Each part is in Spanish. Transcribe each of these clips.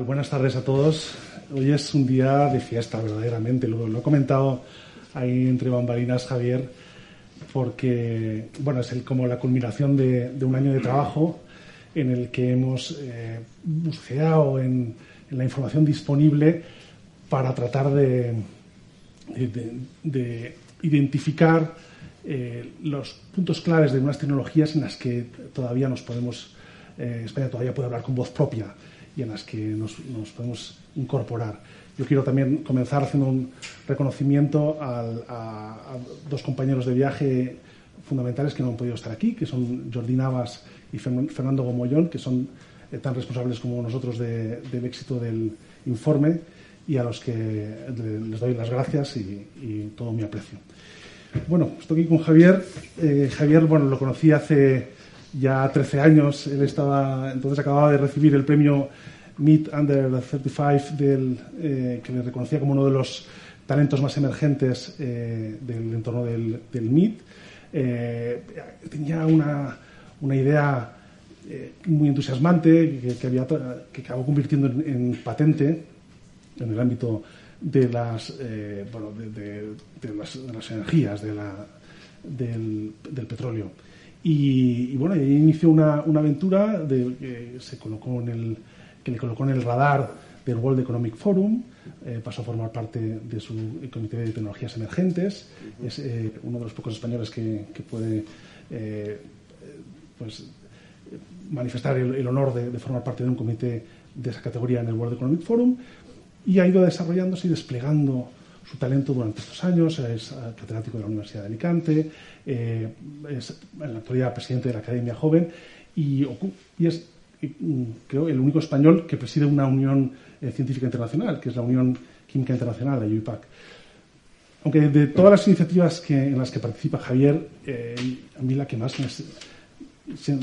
Buenas tardes a todos. Hoy es un día de fiesta, verdaderamente. Lo, lo he comentado ahí entre bambalinas, Javier, porque bueno, es el, como la culminación de, un año de trabajo en el que hemos eh, en, la información disponible para tratar de identificar eh, los puntos claves de unas tecnologías en las que todavía nos podemos, eh, España todavía puede hablar con voz propia y en las que nos, nos, podemos incorporar. Yo quiero también comenzar haciendo un reconocimiento al, a, a, dos compañeros de viaje fundamentales que no han podido estar aquí, que son Jordi Navas y Fernando Gomollón, que son eh, tan responsables como nosotros de, del éxito del informe y a los que les doy las gracias y, y todo mi aprecio. Bueno, estoy aquí con Javier. Eh, Javier, bueno, lo conocí hace ya 13 años. Él estaba, entonces acababa de recibir el premio Meet Under 35 del, eh, que le reconocía como uno de los talentos más emergentes eh, del entorno del, del MIT. Eh, tenía una, una idea muy entusiasmante que, que, que acabó convirtiendo en, en, patente en el ámbito de las, bueno, de, de, las, energías, del, del petróleo. Y, y, bueno, ahí inició una, una aventura de, que se colocó en el que le colocó en el radar del World Economic Forum, eh, pasó a formar parte de su comité de tecnologías emergentes, es eh, uno de los pocos españoles que, que puede eh, pues, manifestar el, el honor de, de, formar parte de un comité de esa categoría en el World Economic Forum y ha ido desarrollándose y desplegando su talento durante estos años, es catedrático de la Universidad de Alicante, eh, es en la actualidad presidente de la Academia Joven y, y es creo, el único español que preside una unión eh, científica internacional, que es la Unión Química Internacional, la UIPAC. Aunque de todas las iniciativas que, en las que participa Javier, eh, a mí la que más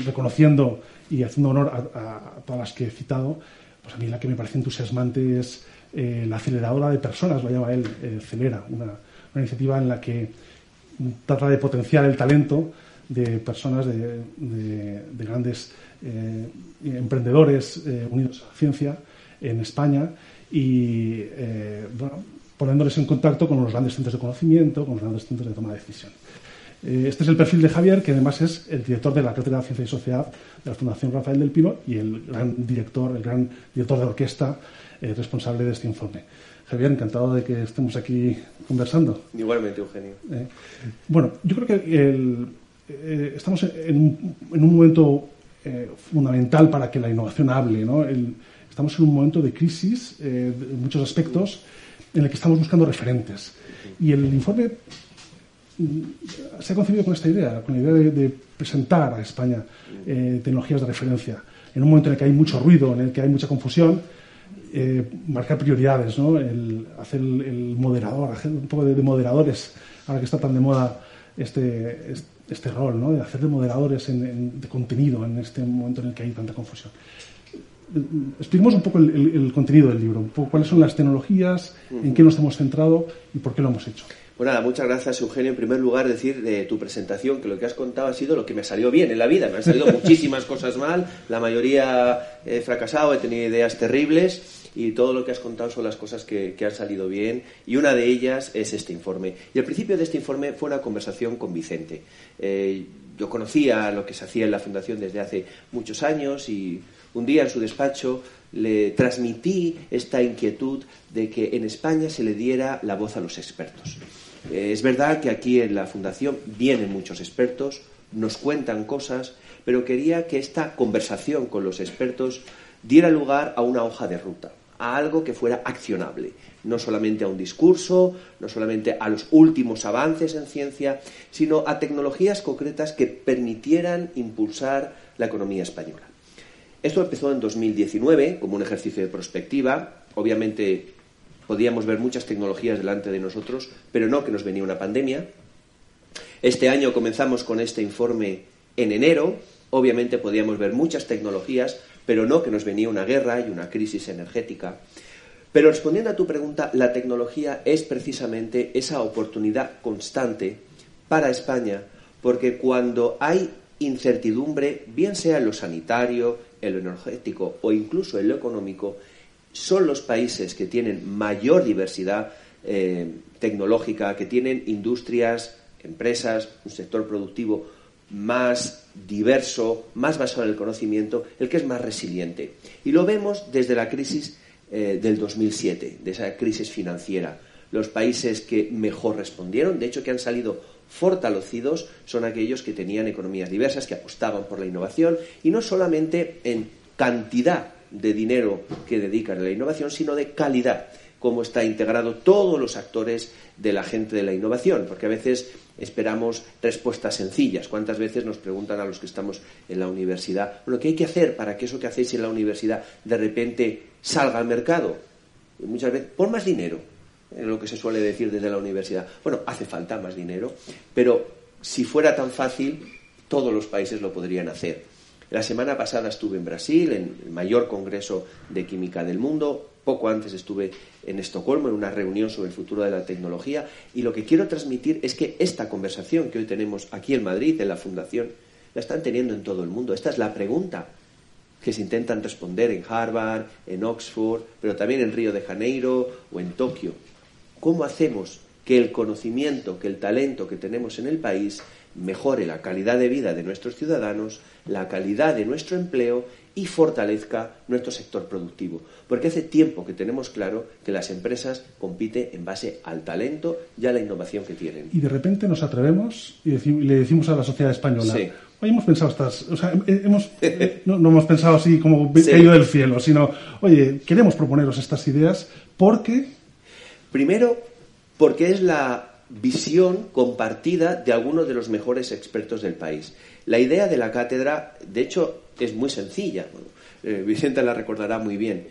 reconociendo y haciendo honor a, a, a, todas las que he citado, pues a mí la que me parece entusiasmante es eh, la aceleradora de personas, lo llama él, eh, Celera, una, iniciativa en la que trata de potenciar el talento de personas de, de, de grandes eh, emprendedores eh, unidos a la ciencia en España y poniéndoles en contacto con los grandes centros de conocimiento, con los grandes centros de toma de decisión. Eh, este es el perfil de Javier, que además es el director de la Cátedra de Ciencia y Sociedad de la Fundación Rafael del Pino y el gran director, el gran director de orquesta eh, responsable de este informe. Javier, encantado de que estemos aquí conversando. Igualmente, Eugenio. Eh, bueno, yo creo que el, eh, estamos en un, en un momento eh, fundamental para que la innovación hable. ¿no? El, estamos en un momento de crisis eh, en muchos aspectos en el que estamos buscando referentes. Y el informe se ha concebido con esta idea, con la idea de, presentar a España eh, tecnologías de referencia. En un momento en el que hay mucho ruido, en el que hay mucha confusión, eh, marcar prioridades, ¿no? hacer el, moderador, hacer un poco de, de, moderadores, ahora que está tan de moda este, este rol, ¿no? de hacer de moderadores en, de contenido en este momento en el que hay tanta confusión. Expliquemos un poco el, el, contenido del libro, un poco cuáles son las tecnologías, en qué nos hemos centrado y por qué lo hemos hecho. Bueno, nada, muchas gracias, Eugenio. En primer lugar, decir de tu presentación que lo que has contado ha sido lo que me salió bien en la vida. Me han salido muchísimas cosas mal, la mayoría he fracasado, he tenido ideas terribles y todo lo que has contado son las cosas que, que, han salido bien y una de ellas es este informe. Y el principio de este informe fue una conversación con Vicente. Eh, yo conocía lo que se hacía en la Fundación desde hace muchos años y un día en su despacho le transmití esta inquietud de que en España se le diera la voz a los expertos. Eh, es verdad que aquí en la Fundación vienen muchos expertos, nos cuentan cosas, pero quería que esta conversación con los expertos diera lugar a una hoja de ruta a algo que fuera accionable, no solamente a un discurso, no solamente a los últimos avances en ciencia, sino a tecnologías concretas que permitieran impulsar la economía española. Esto empezó en 2019 como un ejercicio de prospectiva. Obviamente podíamos ver muchas tecnologías delante de nosotros, pero no que nos venía una pandemia. Este año comenzamos con este informe en enero. Obviamente podíamos ver muchas tecnologías, pero no que nos venía una guerra y una crisis energética. Pero respondiendo a tu pregunta, la tecnología es precisamente esa oportunidad constante para España, porque cuando hay incertidumbre, bien sea en lo sanitario, en lo energético o incluso en lo económico, son los países que tienen mayor diversidad eh, tecnológica, que tienen industrias, empresas, un sector productivo más diverso, más basado en el conocimiento, el que es más resiliente. Y lo vemos desde la crisis eh, del 2007, de esa crisis financiera. Los países que mejor respondieron, de hecho que han salido fortalecidos, son aquellos que tenían economías diversas, que apostaban por la innovación y no solamente en cantidad de dinero que dedican a la innovación, sino de calidad cómo está integrado todos los actores de la gente de la innovación, porque a veces esperamos respuestas sencillas. ¿Cuántas veces nos preguntan a los que estamos en la universidad, lo ¿qué hay que hacer para que eso que hacéis en la universidad de repente salga al mercado? Y muchas veces, pon más dinero, es lo que se suele decir desde la universidad. Bueno, hace falta más dinero, pero si fuera tan fácil, todos los países lo podrían hacer. La semana pasada estuve en Brasil, en el mayor congreso de química del mundo. Poco antes estuve en Estocolmo en una reunión sobre el futuro de la tecnología. Y lo que quiero transmitir es que esta conversación que hoy tenemos aquí en Madrid, en la Fundación, la están teniendo en todo el mundo. Esta es la pregunta que se intentan responder en Harvard, en Oxford, pero también en Río de Janeiro o en Tokio. ¿Cómo hacemos que el conocimiento, que el talento que tenemos en el país mejore la calidad de vida de nuestros ciudadanos, la calidad de nuestro empleo y fortalezca nuestro sector productivo. Porque hace tiempo que tenemos claro que las empresas compiten en base al talento y a la innovación que tienen. Y de repente nos atrevemos y, le decimos a la sociedad española, sí. hemos pensado estas, o sea, hemos, no, hemos pensado así como caído del cielo, sino, oye, queremos proponeros estas ideas porque... Primero, porque es la visión compartida de algunos de los mejores expertos del país. La idea de la cátedra, de hecho, es muy sencilla. Eh, Vicente la recordará muy bien.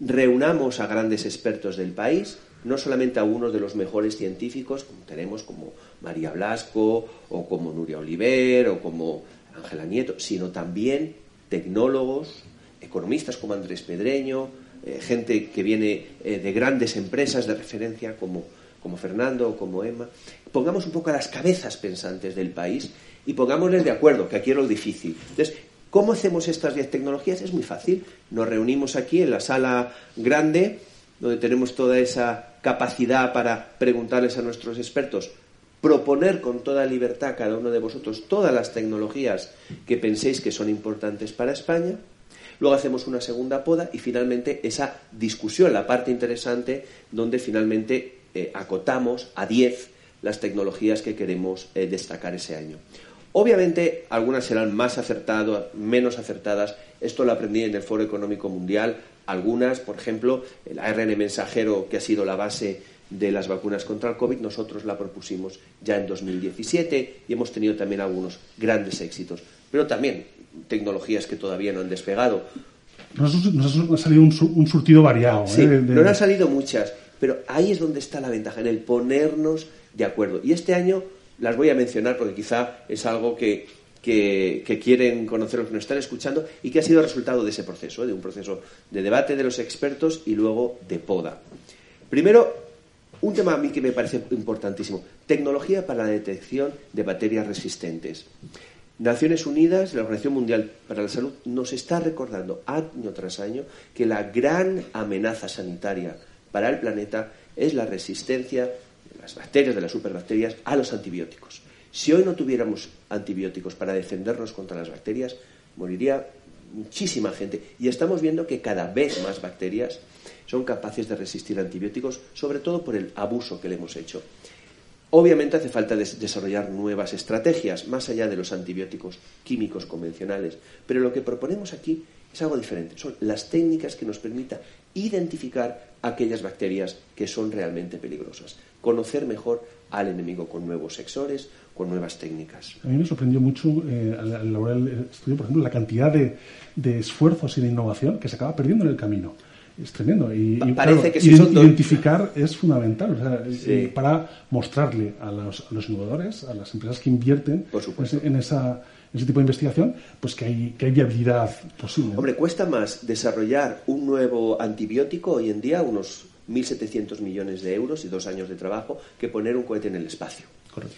Reunamos a grandes expertos del país, no solamente a unos de los mejores científicos, como tenemos como María Blasco, o como Nuria Oliver, o como Ángela Nieto, sino también tecnólogos, economistas como Andrés Pedreño, eh, gente que viene eh, de grandes empresas de referencia como como Fernando o como Emma, pongamos un poco a las cabezas pensantes del país y pongámosles de acuerdo, que aquí es lo difícil. Entonces, ¿cómo hacemos estas 10 tecnologías? Es muy fácil. Nos reunimos aquí en la sala grande, donde tenemos toda esa capacidad para preguntarles a nuestros expertos, proponer con toda libertad a cada uno de vosotros todas las tecnologías que penséis que son importantes para España. Luego hacemos una segunda poda y finalmente esa discusión, la parte interesante, donde finalmente eh, acotamos a 10 las tecnologías que queremos eh, destacar ese año. Obviamente, algunas serán más acertadas, menos acertadas. Esto lo aprendí en el Foro Económico Mundial. Algunas, por ejemplo, el ARN mensajero, que ha sido la base de las vacunas contra el COVID, nosotros la propusimos ya en 2017 y hemos tenido también algunos grandes éxitos. Pero también tecnologías que todavía no han despegado. Nos, ha salido un, surtido variado. Sí, ¿eh? no han salido muchas. Pero ahí es donde está la ventaja, en el ponernos de acuerdo. Y este año las voy a mencionar porque quizá es algo que, quieren conocer los que nos están escuchando y que ha sido resultado de ese proceso, ¿eh? de un proceso de debate de los expertos y luego de poda. Primero, un tema a mí que me parece importantísimo, tecnología para la detección de bacterias resistentes. Naciones Unidas, la Organización Mundial para la Salud, nos está recordando año tras año que la gran amenaza sanitaria para el planeta es la resistencia de las bacterias, de las superbacterias, a los antibióticos. Si hoy no tuviéramos antibióticos para defendernos contra las bacterias, moriría muchísima gente. Y estamos viendo que cada vez más bacterias son capaces de resistir antibióticos, sobre todo por el abuso que le hemos hecho. Obviamente hace falta desarrollar nuevas estrategias, más allá de los antibióticos químicos convencionales, pero lo que proponemos aquí es algo diferente. Son las técnicas que nos permitan identificar aquellas bacterias que son realmente peligrosas. Conocer mejor al enemigo con nuevos sexores, con nuevas técnicas. A mí me sorprendió mucho eh, al elaborar el estudio, por ejemplo, la cantidad de, esfuerzos y de innovación que se acaba perdiendo en el camino. Es tremendo. Y, Parece que identificar es fundamental eh, para mostrarle a los, innovadores, a las empresas que invierten en esa ese tipo de investigación, pues que hay, que hay viabilidad posible. Hombre, cuesta más desarrollar un nuevo antibiótico hoy en día, unos 1.700 millones de euros y dos años de trabajo, que poner un cohete en el espacio. Correcto.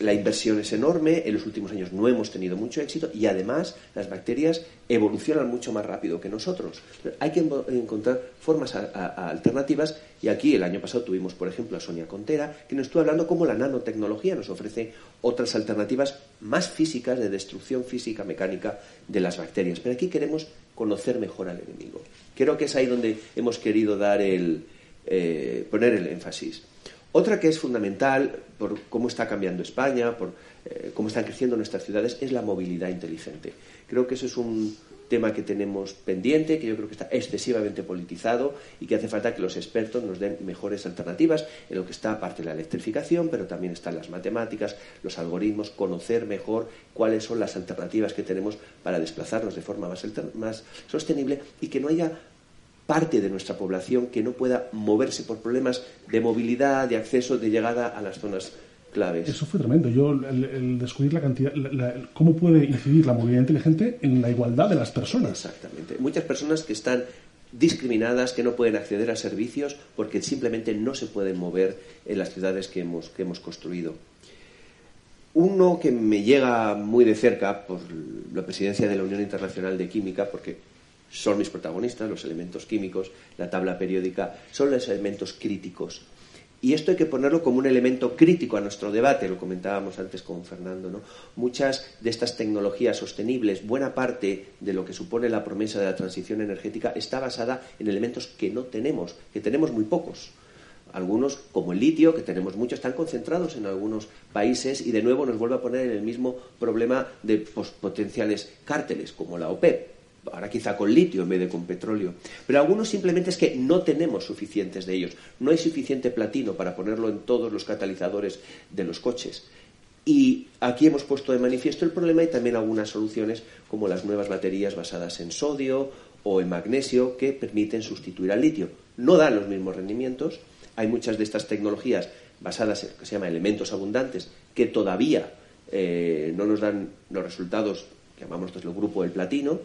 La inversión es enorme, en los últimos años no hemos tenido mucho éxito y además las bacterias evolucionan mucho más rápido que nosotros. Hay que encontrar formas alternativas y aquí el año pasado tuvimos, por ejemplo, a Sonia Contera, que nos estuvo hablando cómo la nanotecnología nos ofrece otras alternativas más físicas de destrucción física, mecánica de las bacterias. Pero aquí queremos conocer mejor al enemigo. Creo que es ahí donde hemos querido dar el, eh, poner el énfasis. Otra que es fundamental por cómo está cambiando España, por eh, cómo están creciendo nuestras ciudades, es la movilidad inteligente. Creo que eso es un tema que tenemos pendiente, que yo creo que está excesivamente politizado y que hace falta que los expertos nos den mejores alternativas en lo que está aparte de la electrificación, pero también están las matemáticas, los algoritmos, conocer mejor cuáles son las alternativas que tenemos para desplazarnos de forma más, más sostenible y que no haya parte de nuestra población que no pueda moverse por problemas de movilidad, de acceso, de llegada a las zonas claves. Eso fue tremendo. Yo, el, descubrir la cantidad, cómo puede incidir la movilidad inteligente en la igualdad de las personas. Exactamente. Muchas personas que están discriminadas, que no pueden acceder a servicios porque simplemente no se pueden mover en las ciudades que hemos, que hemos construido. Uno que me llega muy de cerca por la presidencia de la Unión Internacional de Química, porque son mis protagonistas, los elementos químicos, la tabla periódica, son los elementos críticos. Y esto hay que ponerlo como un elemento crítico a nuestro debate, lo comentábamos antes con Fernando. ¿no? Muchas de estas tecnologías sostenibles, buena parte de lo que supone la promesa de la transición energética, está basada en elementos que no tenemos, que tenemos muy pocos. Algunos, como el litio, que tenemos mucho, están concentrados en algunos países y de nuevo nos vuelve a poner en el mismo problema de potenciales cárteles, como la OPEP ahora quizá con litio en vez de con petróleo, pero algunos simplemente es que no tenemos suficientes de ellos, no hay suficiente platino para ponerlo en todos los catalizadores de los coches. Y aquí hemos puesto de manifiesto el problema y también algunas soluciones como las nuevas baterías basadas en sodio o en magnesio que permiten sustituir al litio. No dan los mismos rendimientos, hay muchas de estas tecnologías basadas en lo que se llama elementos abundantes que todavía eh, no nos dan los resultados que llamamos el grupo del platino,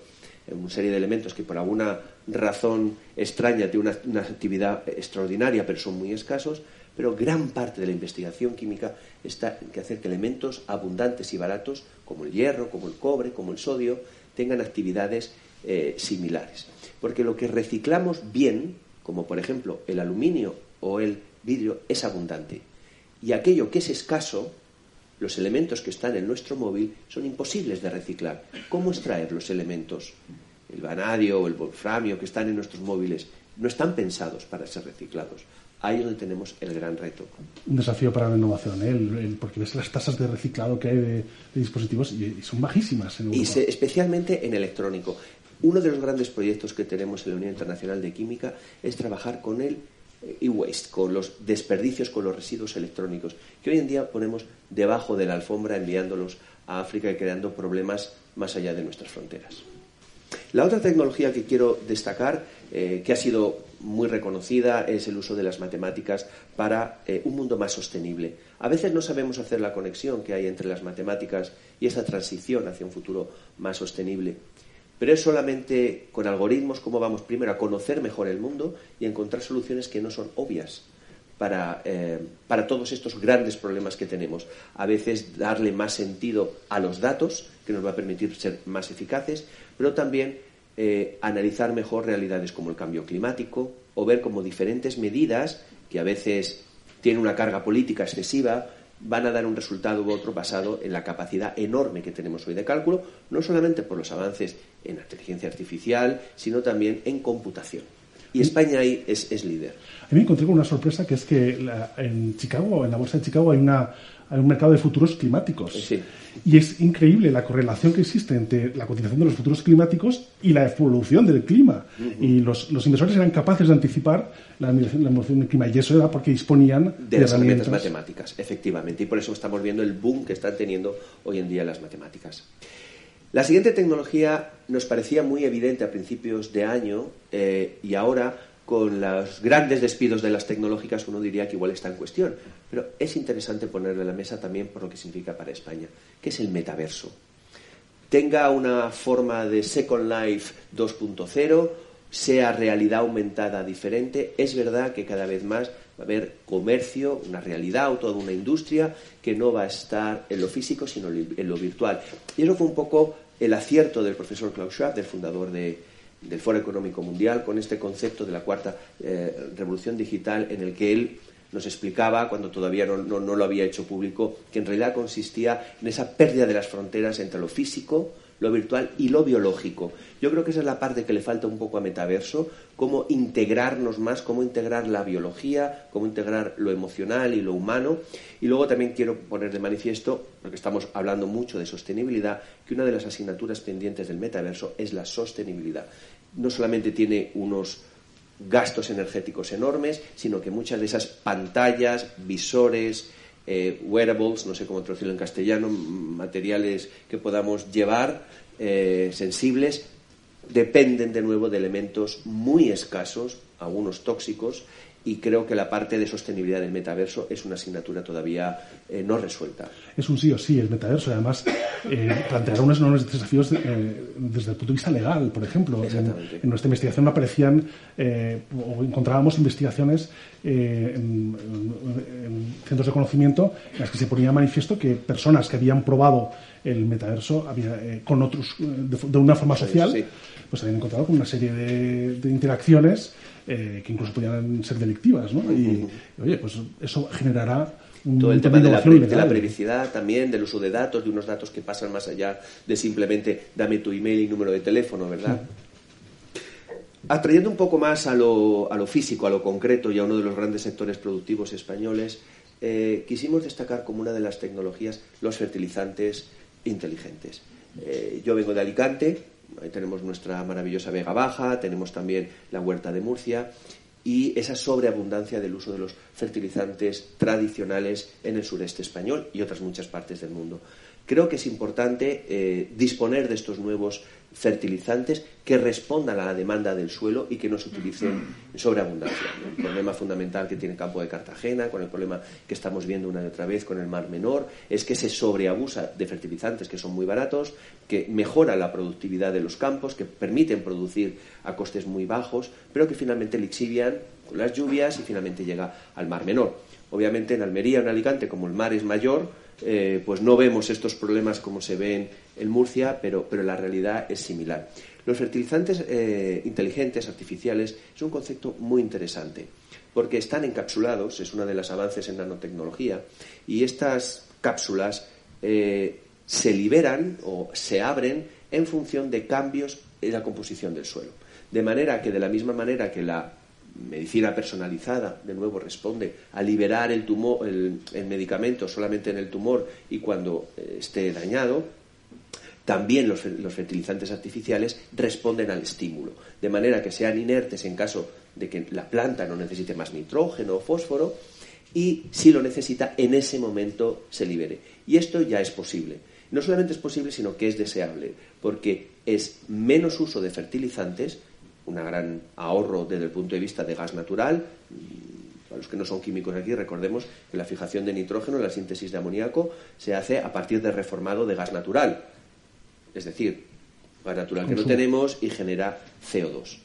una serie de elementos que por alguna razón extraña tienen una, actividad extraordinaria, pero son muy escasos, pero gran parte de la investigación química está en que hacer que elementos abundantes y baratos, como el hierro, como el cobre, como el sodio, tengan actividades eh, similares. Porque lo que reciclamos bien, como por ejemplo el aluminio o el vidrio, es abundante. Y aquello que es escaso, los elementos que están en nuestro móvil son imposibles de reciclar. ¿Cómo extraer los elementos? El vanadio o el wolframio que están en nuestros móviles no están pensados para ser reciclados. Ahí es donde tenemos el gran reto. Un desafío para la innovación, ¿eh? porque ves las tasas de reciclado que hay de, dispositivos y, son bajísimas en Europa. Y especialmente en electrónico. Uno de los grandes proyectos que tenemos en la Unión Internacional de Química es trabajar con el e-waste, con los desperdicios, con los residuos electrónicos, que hoy en día ponemos debajo de la alfombra enviándolos a África y creando problemas más allá de nuestras fronteras. La otra tecnología que quiero destacar, eh, que ha sido muy reconocida, es el uso de las matemáticas para eh, un mundo más sostenible. A veces no sabemos hacer la conexión que hay entre las matemáticas y esta transición hacia un futuro más sostenible. Pero es solamente con algoritmos como vamos primero a conocer mejor el mundo y encontrar soluciones que no son obvias para, eh, para todos estos grandes problemas que tenemos. A veces darle más sentido a los datos, que nos va a permitir ser más eficaces, pero también eh, analizar mejor realidades como el cambio climático o ver cómo diferentes medidas que a veces tienen una carga política excesiva van a dar un resultado u otro basado en la capacidad enorme que tenemos hoy de cálculo, no solamente por los avances en inteligencia artificial, sino también en computación. Y España ahí es, es líder. A mí me encontré con una sorpresa que es que en Chicago, en la bolsa de Chicago, hay una hay un mercado de futuros climáticos. Y es increíble la correlación que existe entre la cotización de los futuros climáticos y la evolución del clima. Y los, los, inversores eran capaces de anticipar la, evolución del clima. Y eso era porque disponían de, las herramientas matemáticas, efectivamente. Y por eso estamos viendo el boom que están teniendo hoy en día las matemáticas. La siguiente tecnología nos parecía muy evidente a principios de año eh, y ahora con los grandes despidos de las tecnológicas uno diría que igual está en cuestión. Pero es interesante ponerlo en la mesa también por lo que significa para España, que es el metaverso. Tenga una forma de Second Life 2.0, sea realidad aumentada diferente, es verdad que cada vez más Va a haber comercio, una realidad o toda una industria que no va a estar en lo físico, sino en lo virtual. Y eso fue un poco el acierto del profesor Klaus Schwab, del fundador del Foro Económico Mundial, con este concepto de la cuarta eh, revolución digital, en el que él nos explicaba, cuando todavía no, no, lo había hecho público, que en realidad consistía en esa pérdida de las fronteras entre lo físico, lo virtual y lo biológico. Yo creo que esa es la parte que le falta un poco a Metaverso, cómo integrarnos más, cómo integrar la biología, cómo integrar lo emocional y lo humano. Y luego también quiero poner de manifiesto, porque estamos hablando mucho de sostenibilidad, que una de las asignaturas pendientes del Metaverso es la sostenibilidad. No solamente tiene unos gastos energéticos enormes, sino que muchas de esas pantallas, visores, eh, wearables, no sé cómo traducirlo en castellano, materiales que podamos llevar eh, sensibles, dependen de nuevo de elementos muy escasos, algunos tóxicos, y creo que la parte de sostenibilidad del metaverso es una asignatura todavía eh, no resuelta. Es un sí o sí el metaverso, además eh, planteará unos enormes desafíos eh, desde el punto de vista legal, por ejemplo. En, nuestra investigación aparecían eh, o encontrábamos investigaciones en, centros de conocimiento en las que se ponía manifiesto que personas que habían probado el metaverso había, con otros de, una forma social, pues habían encontrado con una serie de interacciones eh, que incluso podían ser delictivas, ¿no? Y, oye, pues eso generará un todo el tema de la, de la, privacidad también, del uso de datos, de unos datos que pasan más allá de simplemente dame tu email y número de teléfono, ¿verdad? Atrayendo un poco más a lo, a lo, físico, a lo concreto y a uno de los grandes sectores productivos españoles, eh, quisimos destacar como una de las tecnologías los fertilizantes inteligentes. Eh, yo vengo de Alicante, Ahí tenemos nuestra maravillosa Vega Baja, tenemos también la huerta de Murcia y esa sobreabundancia del uso de los fertilizantes tradicionales en el sureste español y otras muchas partes del mundo. Creo que es importante eh, disponer de estos nuevos fertilizantes que respondan a la demanda del suelo y que no se utilicen en sobreabundancia. El problema fundamental que tiene el campo de Cartagena, con el problema que estamos viendo una y otra vez con el Mar Menor, es que se sobreabusa de fertilizantes que son muy baratos, que mejoran la productividad de los campos, que permiten producir a costes muy bajos, pero que finalmente lixivian con las lluvias y finalmente llega al Mar Menor. Obviamente en Almería, en Alicante, como el mar es mayor, eh, pues no vemos estos problemas como se ven en Murcia, pero, la realidad es similar. Los fertilizantes eh, inteligentes, artificiales, es un concepto muy interesante, porque están encapsulados, es uno de los avances en nanotecnología, y estas cápsulas eh, se liberan o se abren en función de cambios en la composición del suelo. De manera que, de la misma manera que la medicina personalizada, de nuevo, responde a liberar el, tumor, el, medicamento solamente en el tumor y cuando eh, esté dañado, también los, fertilizantes artificiales responden al estímulo, de manera que sean inertes en caso de que la planta no necesite más nitrógeno o fósforo y si lo necesita, en ese momento se libere. Y esto ya es posible. No solamente es posible, sino que es deseable, porque es menos uso de fertilizantes, un gran ahorro desde el punto de vista de gas natural. Para los que no son químicos aquí, recordemos que la fijación de nitrógeno, la síntesis de amoníaco, se hace a partir de reformado de gas natural. Es decir, gas natural que no tenemos y genera CO2.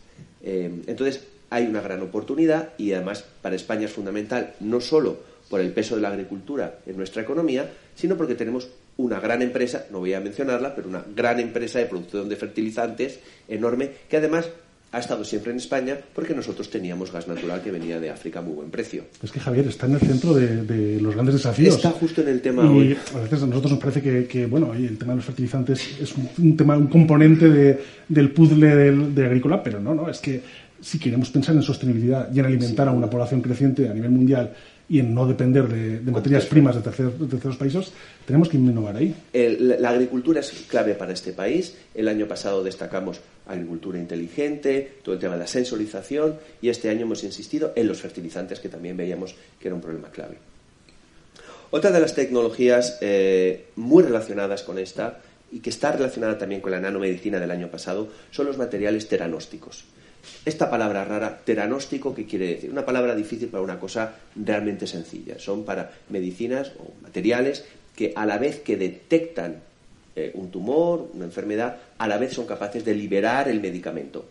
Eh, entonces, hay una gran oportunidad y además para España es fundamental no solo por el peso de la agricultura en nuestra economía, sino porque tenemos una gran empresa, no voy a mencionarla, pero una gran empresa de producción de fertilizantes enorme, que además ha estado siempre en España porque nosotros teníamos gas natural que venía de África a muy buen precio. Es que Javier está en el centro de, los grandes desafíos. Está justo en el tema y hoy. A veces a nosotros nos parece que, bueno, el tema de los fertilizantes es un, tema, un componente del puzzle de agrícola, pero no, no, es que si queremos pensar en sostenibilidad y en alimentar a una población creciente a nivel mundial y en no depender de, materias primas de terceros, países, tenemos que innovar ahí. la agricultura es clave para este país. El año pasado destacamos agricultura inteligente, todo el tema de la sensorización y este año hemos insistido en los fertilizantes que también veíamos que era un problema clave. Otra de las tecnologías eh, muy relacionadas con esta y que está relacionada también con la nanomedicina del año pasado son los materiales teranósticos. Esta palabra rara, teranóstico, ¿qué quiere decir? Una palabra difícil para una cosa realmente sencilla. Son para medicinas o materiales que a la vez que detectan eh, un tumor, una enfermedad, a la vez son capaces de liberar el medicamento.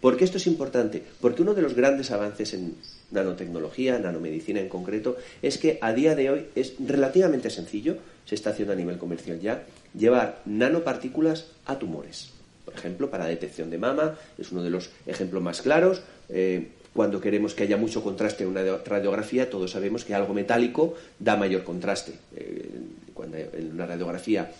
¿Por qué esto es importante? Porque uno de los grandes avances en nanotecnología, nanomedicina en concreto, es que a día de hoy es relativamente sencillo, se está haciendo a nivel comercial ya, llevar nanopartículas a tumores. Por ejemplo, para detección de mama, es uno de los ejemplos más claros. Eh, cuando queremos que haya mucho contraste en una radiografía, todos sabemos que algo metálico da mayor contraste. Eh, cuando en una radiografía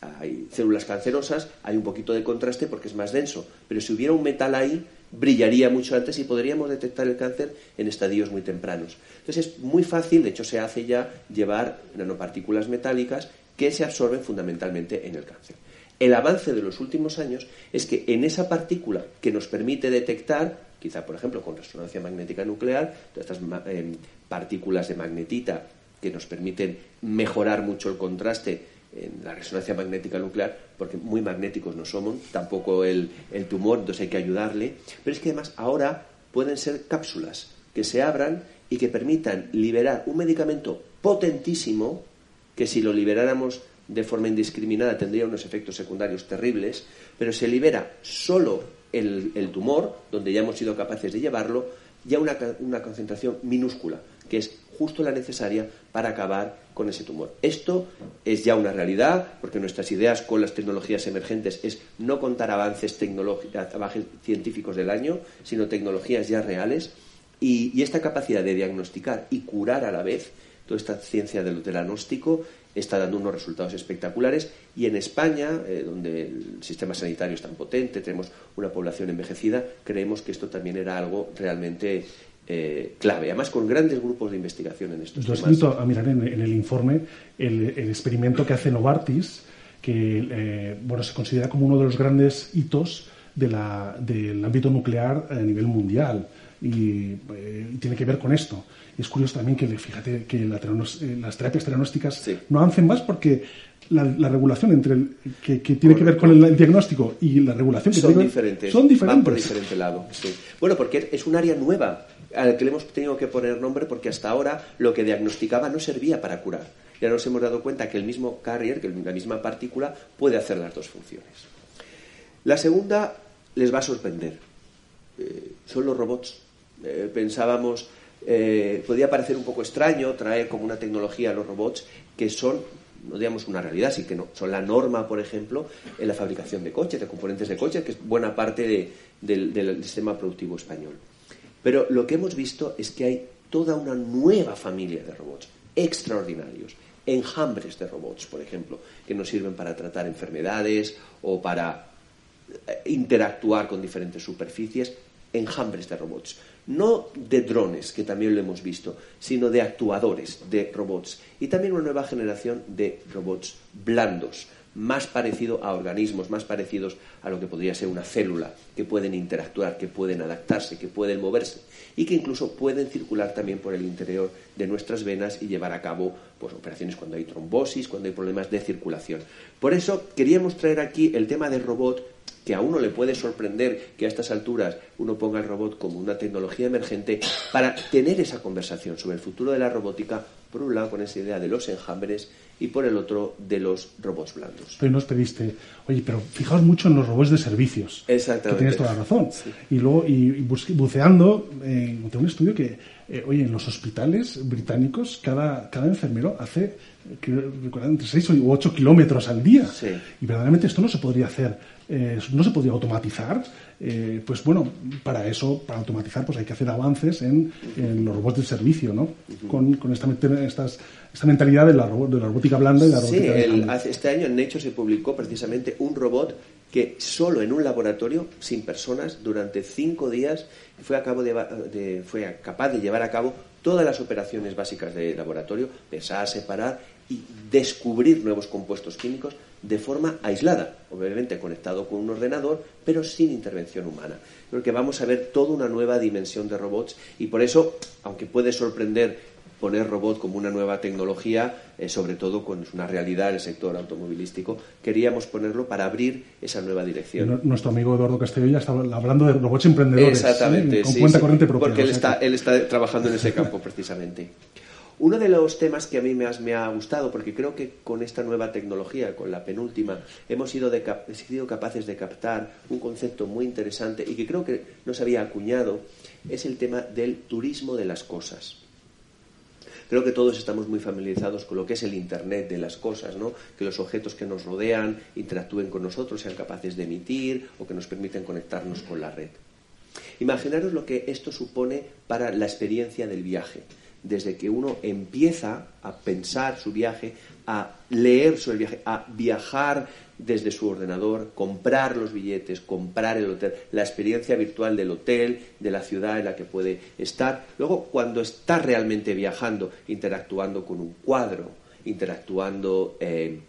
hay células cancerosas, hay un poquito de contraste porque es más denso. Pero si hubiera un metal ahí, brillaría mucho antes y podríamos detectar el cáncer en estadios muy tempranos. Entonces es muy fácil, de hecho se hace ya, llevar nanopartículas metálicas que se absorben fundamentalmente en el cáncer. El avance de los últimos años es que en esa partícula que nos permite detectar, quizá por ejemplo con resonancia magnética nuclear, todas estas eh, partículas de magnetita que nos permiten mejorar mucho el contraste en la resonancia magnética nuclear, porque muy magnéticos no somos, tampoco el, tumor, entonces hay que ayudarle. Pero es que además ahora pueden ser cápsulas que se abran y que permitan liberar un medicamento potentísimo, que si lo liberáramos de forma indiscriminada tendría unos efectos secundarios terribles, pero se libera solo el, tumor, donde ya hemos sido capaces de llevarlo, ya una, una concentración minúscula, que es justo la necesaria para acabar con ese tumor. Esto es ya una realidad, porque nuestras ideas con las tecnologías emergentes es no contar avances, avances científicos del año, sino tecnologías ya reales. Y, esta capacidad de diagnosticar y curar a la vez, toda esta ciencia del diagnóstico, está dando unos resultados espectaculares. Y en España, eh, donde el sistema sanitario es tan potente, tenemos una población envejecida, creemos que esto también era algo realmente eh, clave, además con grandes grupos de investigación en estos Yo temas. Yo invito a mirar en, el informe el, experimento que hace Novartis, que eh, bueno, se considera como uno de los grandes hitos de la, del ámbito nuclear a nivel mundial y, eh, tiene que ver con esto. es curioso también que, fíjate, que las terapias diagnósticas no avancen más porque la, regulación entre el, que, tiene que ver con el, diagnóstico y la regulación que son tiene diferentes. son diferentes. Van por diferente lado. Bueno, porque es un área nueva al que le hemos tenido que poner nombre porque hasta ahora lo que diagnosticaba no servía para curar. Ya nos hemos dado cuenta que el mismo carrier, que la misma partícula, puede hacer las dos funciones. La segunda les va a sorprender. Eh, son los robots. Eh, pensábamos, eh, podía parecer un poco extraño traer como una tecnología a los robots que son no digamos una realidad, sí que no, son la norma, por ejemplo, en la fabricación de coches, de componentes de coches, que es buena parte del sistema productivo español. Pero lo que hemos visto es que hay toda una nueva familia de robots extraordinarios, enjambres de robots, por ejemplo, que nos sirven para tratar enfermedades o para eh, interactuar con diferentes superficies, enjambres de robots. No de drones, que también lo hemos visto, sino de actuadores de robots. Y también una nueva generación de robots blandos, más parecido a organismos, más parecidos a lo que podría ser una célula, que pueden interactuar, que pueden adaptarse, que pueden moverse y que incluso pueden circular también por el interior de nuestras venas y llevar a cabo pues, operaciones cuando hay trombosis, cuando hay problemas de circulación. Por eso queríamos traer aquí el tema del robot que a uno le puede sorprender que a estas alturas uno ponga el robot como una tecnología emergente para tener esa conversación sobre el futuro de la robótica, por un lado con esa idea de los enjambres y por el otro de los robots blandos. Pero nos pediste, oye, pero fijaos mucho en los robots de servicios. Exactamente. Que tienes toda la razón. Y luego, y, buceando, eh, encontré un estudio que, eh, oye, en los hospitales británicos, cada, cada enfermero hace, recuerdan, entre 6 u 8 kilómetros al día. Y verdaderamente esto no se podría hacer eh, no se podría automatizar, eh, pues bueno, para eso, para automatizar, pues hay que hacer avances en, los robots de servicio, ¿no? Con, con esta, estas, esta mentalidad de la, de la robótica blanda y la robótica Sí, este año en Nature se publicó precisamente un robot que solo en un laboratorio, sin personas, durante cinco días fue, a cabo de, fue capaz de llevar a cabo todas las operaciones básicas de laboratorio, pensar, separar y descubrir nuevos compuestos químicos de forma aislada, obviamente conectado con un ordenador, pero sin intervención humana. Creo que vamos a ver toda una nueva dimensión de robots y por eso, aunque puede sorprender poner robot como una nueva tecnología, eh, sobre todo cuando es una realidad en el sector automovilístico, queríamos ponerlo para abrir esa nueva dirección. Nuestro amigo Eduardo Castillo ya está hablando de robots emprendedores. Exactamente, con cuenta corriente propia. Porque él está, él está trabajando en ese campo precisamente. Uno de los temas que a mí me, me, ha gustado, porque creo que con esta nueva tecnología, con la penúltima, hemos sido, de, sido capaces de captar un concepto muy interesante y que creo que no se había acuñado, es el tema del turismo de las cosas. Creo que todos estamos muy familiarizados con lo que es el Internet de las cosas, ¿no? que los objetos que nos rodean interactúen con nosotros, sean capaces de emitir o que nos permiten conectarnos con la red. Imaginaros lo que esto supone para la experiencia del viaje. Desde que uno empieza a pensar su viaje, a leer sobre el viaje, a viajar desde su ordenador, comprar los billetes, comprar el hotel, la experiencia virtual del hotel, de la ciudad en la que puede estar. Luego, cuando está realmente viajando, interactuando con un cuadro, interactuando eh,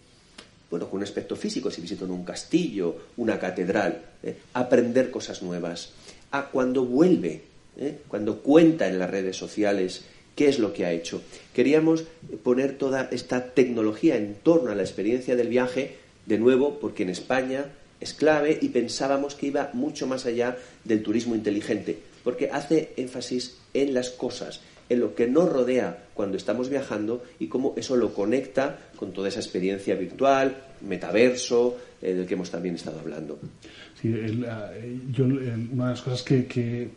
bueno, con un aspecto físico, si visito en un castillo, una catedral, eh, aprender cosas nuevas. A cuando vuelve, eh, cuando cuenta en las redes sociales qué es lo que ha hecho. Queríamos poner toda esta tecnología en torno a la experiencia del viaje de nuevo, porque en España es clave y pensábamos que iba mucho más allá del turismo inteligente, porque hace énfasis en las cosas, en lo que nos rodea cuando estamos viajando y cómo eso lo conecta con toda esa experiencia virtual, metaverso, eh, del que hemos también estado hablando. Sí, eh, yo, una de las cosas que,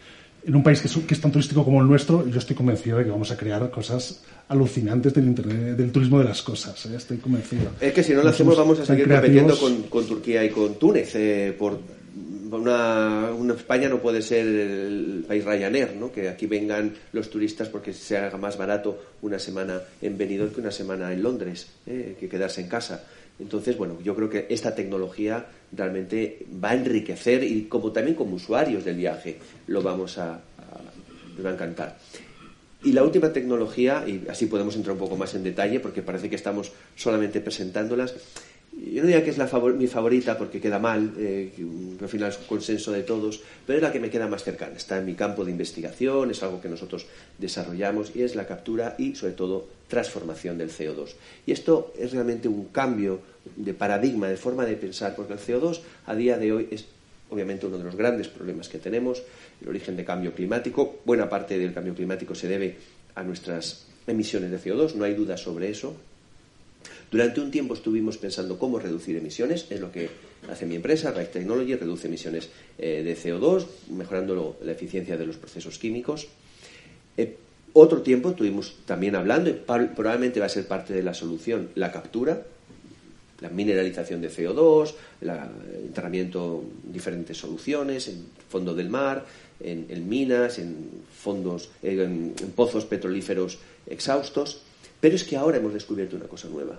en un país que es, que es, tan turístico como el nuestro, yo estoy convencido de que vamos a crear cosas alucinantes del internet, del turismo de las cosas. ¿eh? Estoy convencido. Es que si no lo hacemos vamos a seguir compitiendo con, Turquía y con Túnez. Eh, por una, España no puede ser el país Ryanair, ¿no? que aquí vengan los turistas porque se haga más barato una semana en Benidorm que una semana en Londres, ¿eh? que quedarse en casa. Entonces, bueno, yo creo que esta tecnología realmente va a enriquecer y como también como usuarios del viaje lo vamos a, a va a encantar. Y la última tecnología, y así podemos entrar un poco más en detalle, porque parece que estamos solamente presentándolas, yo no diría que es la mi favorita porque queda mal, eh, al final es un consenso de todos, pero es la que me queda más cercana. Está en mi campo de investigación, es algo que nosotros desarrollamos y es la captura y, sobre todo, transformación del CO2. Y esto es realmente un cambio de paradigma, de forma de pensar, porque el CO2 a día de hoy es obviamente uno de los grandes problemas que tenemos, el origen de cambio climático. Buena parte del cambio climático se debe a nuestras emisiones de CO2, no hay duda sobre eso. Durante un tiempo estuvimos pensando cómo reducir emisiones, es lo que hace mi empresa, Right Technology, reduce emisiones eh, de CO2, mejorando la eficiencia de los procesos químicos. Eh, otro tiempo estuvimos también hablando, y probablemente va a ser parte de la solución, la captura, la mineralización de CO2, el enterramiento en diferentes soluciones, en fondo del mar, en, minas, en fondos, en, pozos petrolíferos exhaustos. Pero es que ahora hemos descubierto una cosa nueva.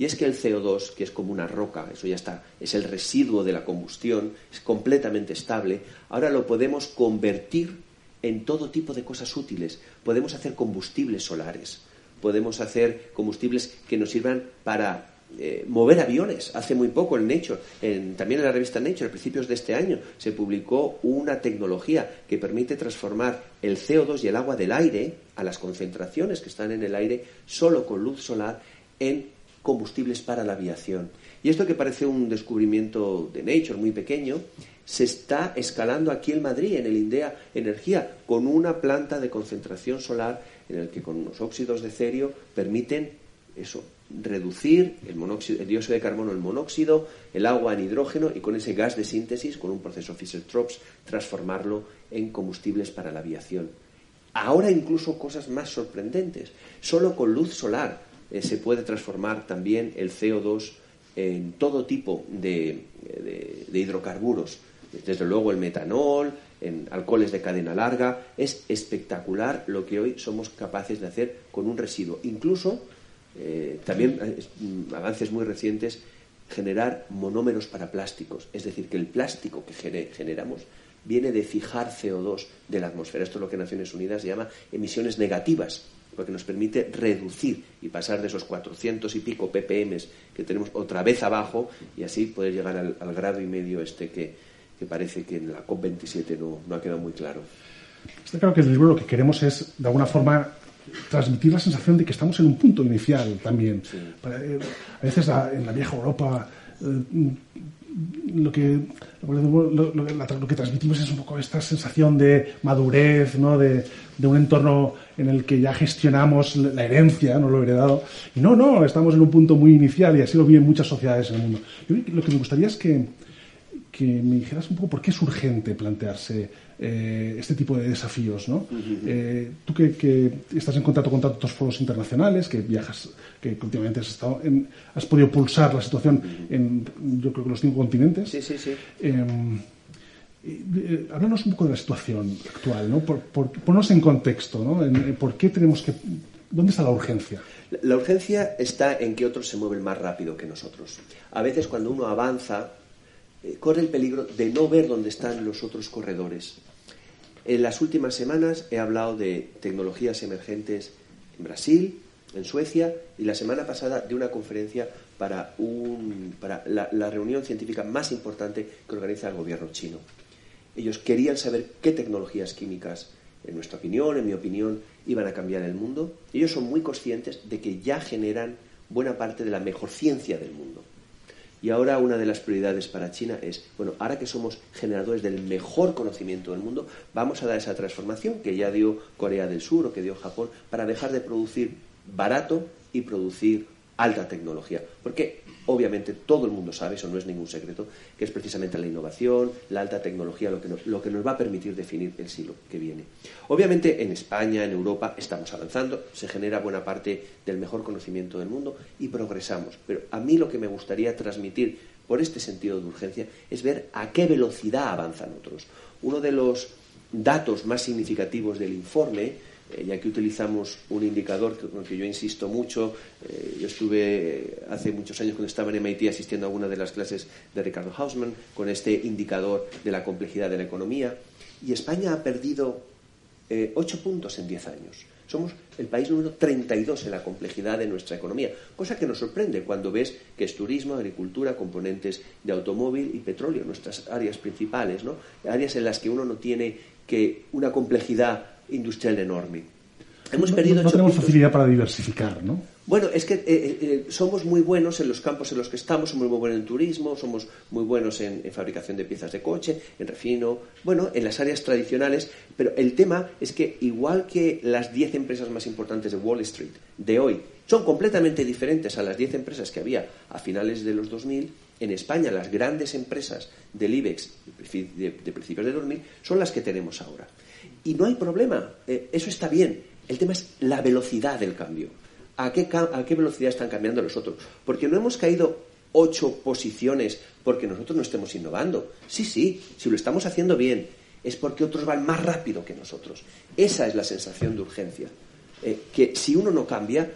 Y es que el CO2, que es como una roca, eso ya está, es el residuo de la combustión, es completamente estable, ahora lo podemos convertir en todo tipo de cosas útiles. Podemos hacer combustibles solares, podemos hacer combustibles que nos sirvan para eh, mover aviones. Hace muy poco en Nature, también en la revista Nature, a principios de este año, se publicó una tecnología que permite transformar el CO2 y el agua del aire a las concentraciones que están en el aire solo con luz solar en combustibles para la aviación. Y esto que parece un descubrimiento de Nature muy pequeño, se está escalando aquí en Madrid, en el INDEA Energía, con una planta de concentración solar en el que con unos óxidos de cerio permiten eso, reducir el, monóxido, el dióxido de carbono en monóxido, el agua en hidrógeno y con ese gas de síntesis, con un proceso Fischer-Tropsch, transformarlo en combustibles para la aviación. Ahora incluso cosas más sorprendentes. Solo con luz solar eh, se puede transformar también el CO2 en todo tipo de, de hidrocarburos. Desde luego el metanol, en alcoholes de cadena larga. Es espectacular lo que hoy somos capaces de hacer con un residuo. Incluso eh, también eh, mm, avances muy recientes, generar monómeros para plásticos. Es decir, que el plástico que generamos viene de fijar CO2 de la atmósfera. Esto es lo que Naciones Unidas llama emisiones negativas, porque nos permite reducir y pasar de esos 400 y pico ppm que tenemos otra vez abajo y así poder llegar al, grado y medio este que, parece que en la COP27 no, no ha quedado muy claro. Está claro que el libro lo que queremos es, de alguna forma, transmitir la sensación de que estamos en un punto inicial también. Eh, a veces en la vieja Europa lo que lo, que transmitimos es un poco esta sensación de madurez, ¿no? de, de, un entorno en el que ya gestionamos la herencia, no lo heredado. No, no, estamos en un punto muy inicial y así lo viven muchas sociedades en el mundo. Lo que me gustaría es que, que me dijeras un poco por qué es urgente plantearse eh, este tipo de desafíos. ¿no? Eh, tú que, estás en contacto con tantos foros internacionales, que viajas, que últimamente has, estado has podido pulsar la situación en, yo creo que los cinco continentes. Sí, sí, sí. Em, eh, háblanos un poco de la situación actual, ¿no? Por, ponernos en contexto, ¿no? ¿Por qué tenemos que... ¿Dónde está la urgencia? La urgencia está en que otros se mueven más rápido que nosotros. A veces cuando uno avanza, corre el peligro de no ver dónde están los otros corredores. En las últimas semanas he hablado de tecnologías emergentes en Brasil, en Suecia y la semana pasada de una conferencia para, la, reunión científica más importante que organiza el gobierno chino. Ellos querían saber qué tecnologías químicas, en nuestra opinión, en mi opinión, iban a cambiar el mundo. Ellos son muy conscientes de que ya generan buena parte de la mejor ciencia del mundo. Y ahora una de las prioridades para China es, bueno, ahora que somos generadores del mejor conocimiento del mundo, vamos a dar esa transformación que ya dio Corea del Sur o que dio Japón para dejar de producir barato y producir alta tecnología. Porque obviamente todo el mundo sabe, eso no es ningún secreto, que es precisamente la innovación, la alta tecnología lo que, nos, lo que nos va a permitir definir el siglo que viene. Obviamente en España, en Europa, estamos avanzando, se genera buena parte del mejor conocimiento del mundo y progresamos. Pero a mí lo que me gustaría transmitir por este sentido de urgencia es ver a qué velocidad avanzan otros. Uno de los datos más significativos del informe eh, ya que utilizamos un indicador con el que yo insisto mucho. Eh, yo estuve hace muchos años cuando estaba en MIT asistiendo a alguna de las clases de Ricardo Hausman con este indicador de la complejidad de la economía. Y España ha perdido eh, ocho puntos en diez años. Somos el país número 32 en la complejidad de nuestra economía, cosa que nos sorprende cuando ves que es turismo, agricultura, componentes de automóvil y petróleo, nuestras áreas principales, ¿no? áreas en las que uno no tiene que una complejidad industrial enorme. Hemos perdido no, tenemos facilidad para diversificar, ¿no? Bueno, es que eh, eh, eh, somos muy buenos en los campos en los que estamos, somos muy buenos en turismo, somos muy buenos en, fabricación de piezas de coche, en refino, bueno, en las áreas tradicionales, pero el tema es que igual que las 10 empresas más importantes de Wall Street de hoy son completamente diferentes a las 10 empresas que había a finales de los 2000, en España las grandes empresas del IBEX de, de principios de 2000 son las que tenemos ahora. Y no hay problema, eh, eso está bien. El tema es la velocidad del cambio. ¿A qué, ¿A qué velocidad están cambiando los otros? Porque no hemos caído ocho posiciones porque nosotros no estemos innovando. Sí, sí, si lo estamos haciendo bien, es porque otros van más rápido que nosotros. Esa es la sensación de urgencia. Eh, que si uno no cambia,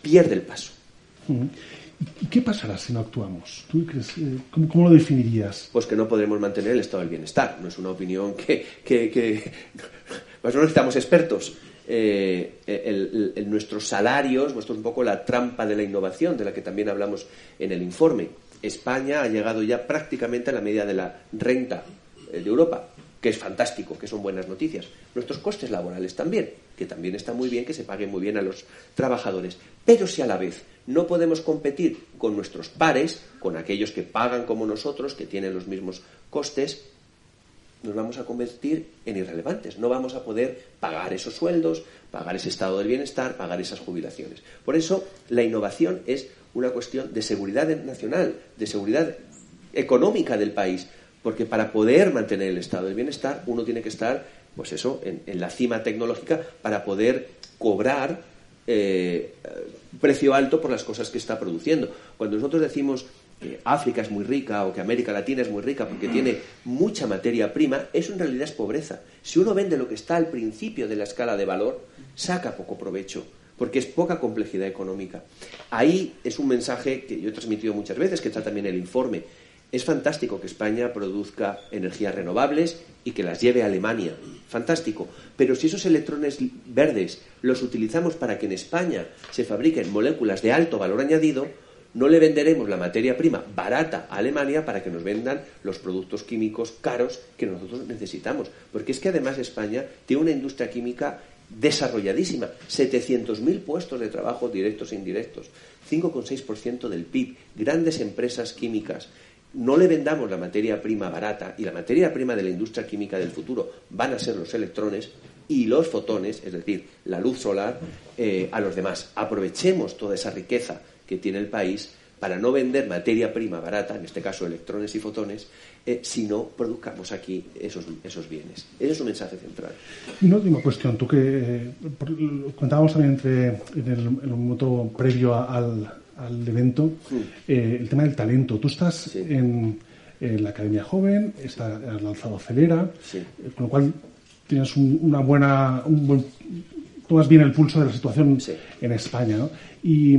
pierde el paso. ¿Y qué pasará si no actuamos? ¿Tú crees, eh, cómo, lo definirías? Pues que no podremos mantener el estado del bienestar. No es una opinión que... que, pues no necesitamos expertos. Eh, nuestros salarios, esto es un poco la trampa de la innovación, de la que también hablamos en el informe. España ha llegado ya prácticamente a la media de la renta eh, de Europa que es fantástico, que son buenas noticias. Nuestros costes laborales también, que también está muy bien que se paguen muy bien a los trabajadores. Pero si a la vez no podemos competir con nuestros pares, con aquellos que pagan como nosotros, que tienen los mismos costes, nos vamos a convertir en irrelevantes. No vamos a poder pagar esos sueldos, pagar ese estado del bienestar, pagar esas jubilaciones. Por eso, la innovación es una cuestión de seguridad nacional, de seguridad económica del país, porque para poder mantener el estado del bienestar uno tiene que estar, pues eso, en, la cima tecnológica para poder cobrar eh, precio alto por las cosas que está produciendo. Cuando nosotros decimos que África es muy rica o que América Latina es muy rica porque tiene mucha materia prima, eso en realidad es pobreza. Si uno vende lo que está al principio de la escala de valor, saca poco provecho porque es poca complejidad económica. Ahí es un mensaje que yo he transmitido muchas veces, que está también en el informe. Es fantástico que España produzca energías renovables y que las lleve a Alemania. Fantástico. Pero si esos electrones verdes los utilizamos para que en España se fabriquen moléculas de alto valor añadido, no le venderemos la materia prima barata a Alemania para que nos vendan los productos químicos caros que nosotros necesitamos. Porque es que además España tiene una industria química desarrolladísima, 700.000 puestos de trabajo directos e indirectos, 5,6% del PIB, grandes empresas químicas. No le vendamos la materia prima barata y la materia prima de la industria química del futuro van a ser los electrones y los fotones, es decir, la luz solar, eh, a los demás. Aprovechemos toda esa riqueza que tiene el país para no vender materia prima barata, en este caso electrones y fotones, eh, si produzcamos aquí esos, esos bienes. Ese es un mensaje central. Una última cuestión. Tú que eh, también en el, momento previo al, al evento eh, el tema del talento. Tú estás en, en, la Academia Joven, está, has lanzado Acelera, con lo cual tienes un, una buena, un buen tomas bien el pulso de la situación en España. ¿no? Y,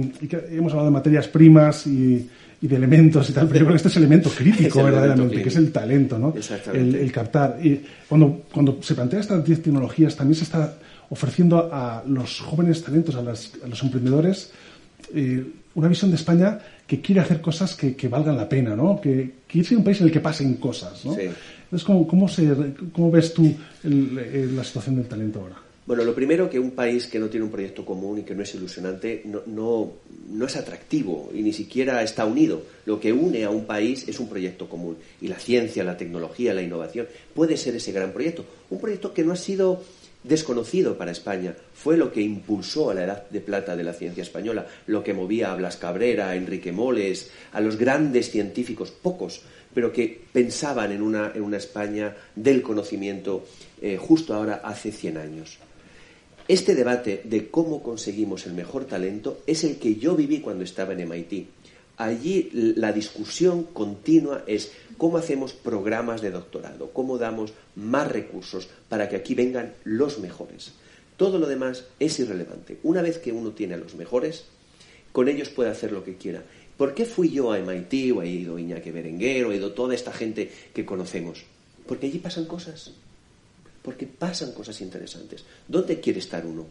hemos hablado de materias primas y, de elementos y tal, pero yo creo que este es elemento crítico verdaderamente, que es el talento, ¿no? El, captar. Y cuando, cuando se plantea estas 10 tecnologías, también se está ofreciendo a los jóvenes talentos, a, los emprendedores, eh, una visión de España que quiere hacer cosas que, valgan la pena, ¿no? Que quiere ser un país en el que pasen cosas, ¿no? Entonces, ¿cómo, cómo, se, ¿cómo ves tú la situación del talento ahora? Bueno, lo primero que un país que no tiene un proyecto común y que no es ilusionante no, no, es atractivo y ni siquiera está unido. Lo que une a un país es un proyecto común. Y la ciencia, la tecnología, la innovación puede ser ese gran proyecto. Un proyecto que no ha sido desconocido para España. Fue lo que impulsó a la edad de plata de la ciencia española, lo que movía a Blas Cabrera, a Enrique Moles, a los grandes científicos, pocos, pero que pensaban en una, en una España del conocimiento eh, justo ahora hace 100 años. Este debate de cómo conseguimos el mejor talento es el que yo viví cuando estaba en MIT. Allí la discusión continua es cómo hacemos programas de doctorado, cómo damos más recursos para que aquí vengan los mejores. Todo lo demás es irrelevante. Una vez que uno tiene a los mejores, con ellos puede hacer lo que quiera. ¿Por qué fui yo a MIT o ha ido Iñaki Berenguer o ha ido toda esta gente que conocemos? Porque allí pasan cosas porque pasan cosas interesantes. ¿Dónde quiere estar uno?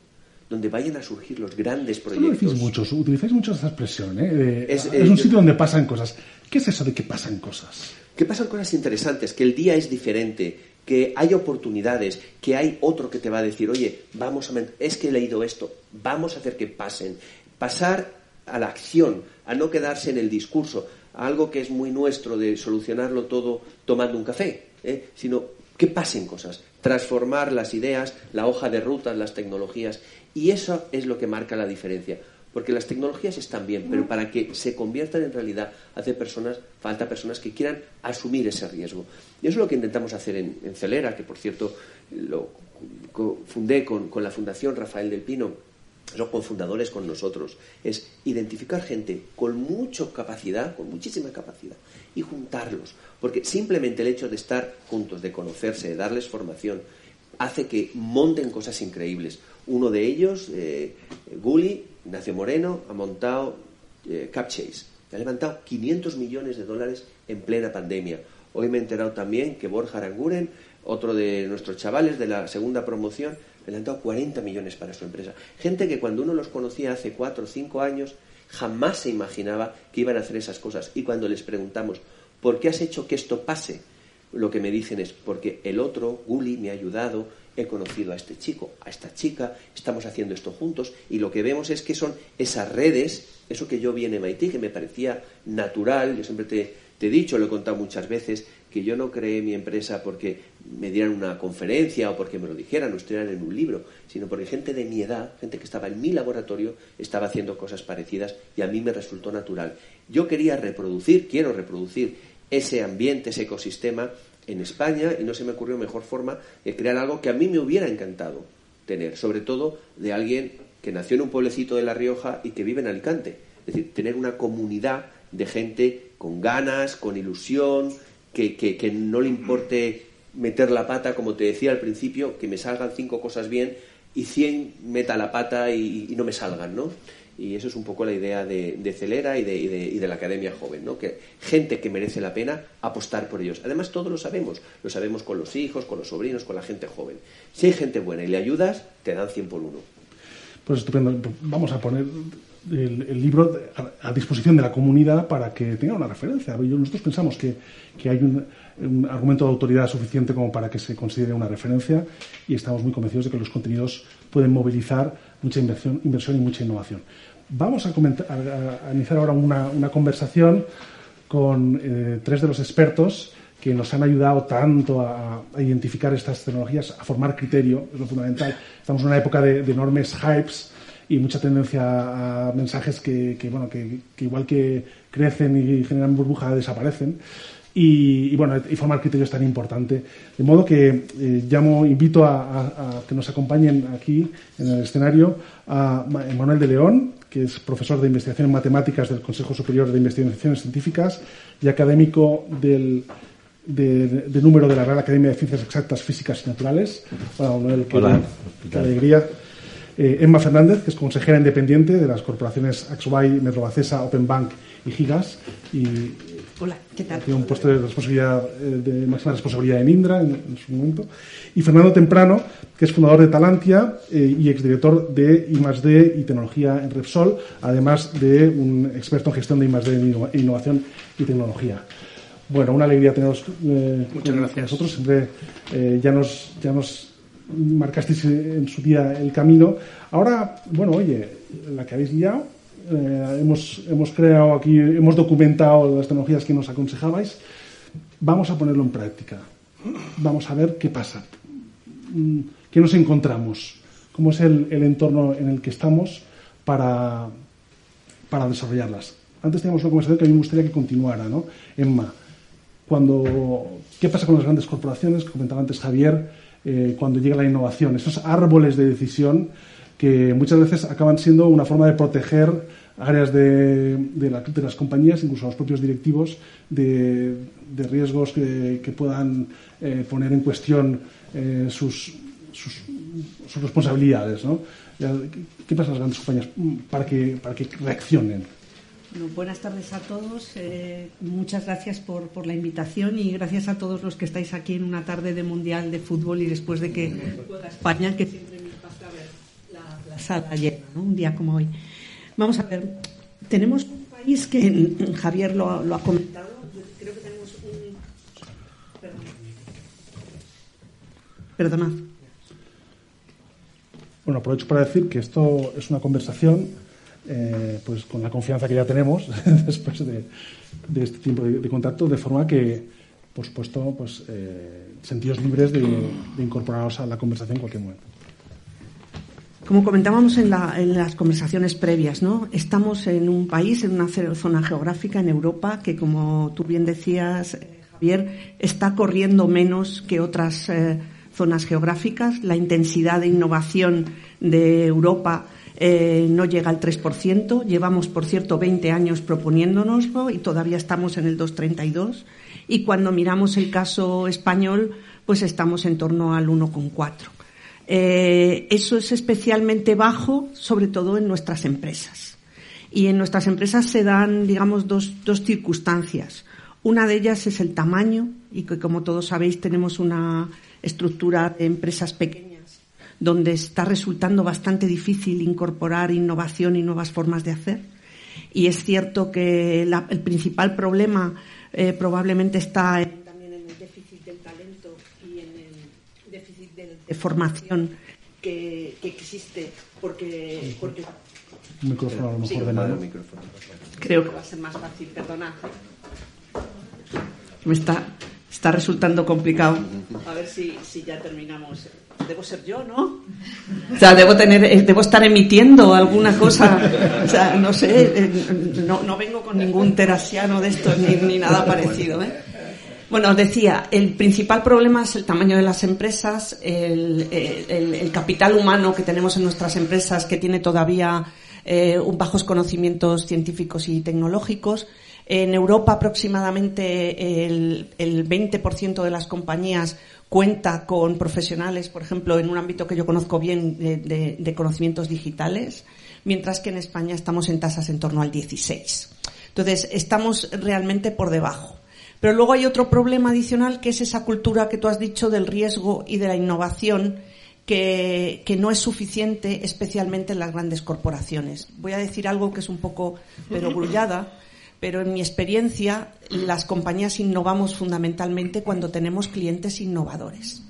Donde vayan a surgir los grandes proyectos. mucho, utilizáis mucho esa expresión, ¿eh? es, un sitio donde pasan cosas. ¿Qué es eso de que pasan cosas? Que pasan cosas interesantes, que el día es diferente, que hay oportunidades, que hay otro que te va a decir, oye, vamos a, es que he leído esto, vamos a hacer que pasen. Pasar a la acción, a no quedarse en el discurso, algo que es muy nuestro de solucionarlo todo tomando un café, ¿eh? sino que pasen cosas, transformar las ideas, la hoja de rutas, las tecnologías. Y eso es lo que marca la diferencia. Porque las tecnologías están bien, pero para que se conviertan en realidad hace personas, falta personas que quieran asumir ese riesgo. Y eso es lo que intentamos hacer en, Celera, que por cierto lo fundé con, la Fundación Rafael del Pino, son cofundadores con nosotros, es identificar gente con mucha capacidad, con muchísima capacidad, y juntarlos. Porque simplemente el hecho de estar juntos, de conocerse, de darles formación, hace que monten cosas increíbles. Uno de ellos, eh, Gulli, Ignacio Moreno, ha montado eh, CapChase. Ha levantado 500 millones de dólares en plena pandemia. Hoy me he enterado también que Borja Aranguren, otro de nuestros chavales de la segunda promoción, le han dado 40 millones para su empresa. Gente que cuando uno los conocía hace 4 o 5 años jamás se imaginaba que iban a hacer esas cosas. Y cuando les preguntamos, ¿por qué has hecho que esto pase? Lo que me dicen es, porque el otro, Guli, me ha ayudado, he conocido a este chico, a esta chica, estamos haciendo esto juntos y lo que vemos es que son esas redes, eso que yo vi en MIT, que me parecía natural, yo siempre te, te he dicho, lo he contado muchas veces, que yo no creé mi empresa porque me dieran una conferencia o porque me lo dijeran o estuvieran en un libro, sino porque gente de mi edad, gente que estaba en mi laboratorio, estaba haciendo cosas parecidas y a mí me resultó natural. Yo quería reproducir, quiero reproducir ese ambiente, ese ecosistema en España y no se me ocurrió mejor forma de crear algo que a mí me hubiera encantado tener, sobre todo de alguien que nació en un pueblecito de La Rioja y que vive en Alicante. Es decir, tener una comunidad de gente con ganas, con ilusión, que, que, no le importe meter la pata, como te decía al principio, que me salgan cinco cosas bien y cien meta la pata y, no me salgan, ¿no? Y eso es un poco la idea de, Celera y de, y, de, la Academia Joven, ¿no? Que gente que merece la pena apostar por ellos. Además, todos lo sabemos. Lo sabemos con los hijos, con los sobrinos, con la gente joven. Si hay gente buena y le ayudas, te dan 100 por uno. Pues estupendo. Vamos a poner el, libro a, disposición de la comunidad para que tenga una referencia. Nosotros pensamos que, hay un, argumento de autoridad suficiente como para que se considere una referencia y estamos muy convencidos de que los contenidos pueden movilizar mucha inversión, inversión y mucha innovación. Vamos a, iniciar ahora una, conversación con eh, tres de los expertos que nos han ayudado tanto a, identificar estas tecnologías, a formar criterio, es lo fundamental. Estamos en una época de, enormes hypes y mucha tendencia a mensajes que, bueno, que, igual que crecen y generan burbuja, desaparecen. Y, bueno, y formar criterio es tan importante. De modo que eh, llamo, invito a, que nos acompañen aquí en el escenario a Manuel de León, que es profesor de investigación en matemáticas del Consejo Superior de Investigaciones Científicas y académico del de, número de la Real Academia de Ciencias Exactas, Físicas y Naturales. Hola, Manuel, qué, alegría. Eh, Emma Fernández, que es consejera independiente de las corporaciones Axobay, Metrobacesa, Open Bank y Gigas. Y Hola, ¿qué tal? Tiene un puesto de responsabilidad, eh, de máxima responsabilidad en Indra en, su momento. Y Fernando Temprano, que es fundador de Talantia eh, y exdirector de I+D y tecnología en Repsol, además de un experto en gestión de I+D e innovación y tecnología. Bueno, una alegría teneros eh, Muchas gracias. nosotros. Siempre eh, ya, nos, ya nos marcasteis en su día el camino. Ahora, bueno, oye, la que habéis guiado, eh, hemos, hemos creado aquí, hemos documentado las tecnologías que nos aconsejabais. Vamos a ponerlo en práctica. Vamos a ver qué pasa. Mm, ¿Qué nos encontramos? ¿Cómo es el, el entorno en el que estamos para, para desarrollarlas? Antes teníamos una conversación que a mí me gustaría que continuara, ¿no? Emma, cuando, ¿qué pasa con las grandes corporaciones? Comentaba antes Javier, eh, cuando llega la innovación, esos árboles de decisión que muchas veces acaban siendo una forma de proteger áreas de, las compañías, incluso a los propios directivos, de, riesgos que, puedan eh, poner en cuestión eh, sus, sus, responsabilidades. ¿no? ¿Qué pasa en las grandes compañías para que, para que reaccionen? buenas tardes a todos. Eh, muchas gracias por, por, la invitación y gracias a todos los que estáis aquí en una tarde de Mundial de Fútbol y después de que juega España, que siempre me pasa ver la, sala llena, un día como hoy. Vamos a ver, tenemos un país que Javier lo, lo ha comentado. creo que tenemos un. Perdón. Perdonad. Bueno, aprovecho para decir que esto es una conversación eh, pues con la confianza que ya tenemos después de, este tiempo de, contacto, de forma que, por supuesto, pues, eh, sentidos libres de, de, incorporaros a la conversación en cualquier momento. Como comentábamos en, las conversaciones previas, ¿no? estamos en un país, en una zona geográfica en Europa que, como tú bien decías, eh, Javier, está corriendo menos que otras zonas geográficas. La intensidad de innovación de Europa eh, no llega al 3%. Llevamos, por cierto, 20 años proponiéndonoslo y todavía estamos en el 2,32. Y cuando miramos el caso español, pues estamos en torno al 1,4. Eh, eso es especialmente bajo, sobre todo en nuestras empresas. Y en nuestras empresas se dan, digamos, dos, dos circunstancias. Una de ellas es el tamaño, y que como todos sabéis tenemos una estructura de empresas pequeñas donde está resultando bastante difícil incorporar innovación y nuevas formas de hacer. Y es cierto que el principal problema eh, probablemente está el déficit del talento y en el déficit de, formación que, existe, porque, porque micrófono a lo mejor de nada. Creo que va a ser más fácil, perdonad. Me está, está resultando complicado. A ver si, si ya terminamos debo ser yo, ¿no? O sea, debo tener, eh, debo estar emitiendo alguna cosa, o sea, no sé, eh, no, no vengo con ningún terasiano de esto ni, ni nada parecido, ¿eh? Bueno, os decía, el principal problema es el tamaño de las empresas, el, el, el capital humano que tenemos en nuestras empresas que tiene todavía eh, bajos conocimientos científicos y tecnológicos. En Europa aproximadamente el, el 20% de las compañías cuenta con profesionales, por ejemplo, en un ámbito que yo conozco bien de, conocimientos digitales, mientras que en España estamos en tasas en torno al 16. Entonces, estamos realmente por debajo. Pero luego hay otro problema adicional que es esa cultura que tú has dicho del riesgo y de la innovación que, no es suficiente, especialmente en las grandes corporaciones. Voy a decir algo que es un poco perogrullada, pero en mi experiencia las compañías innovamos fundamentalmente cuando tenemos clientes innovadores.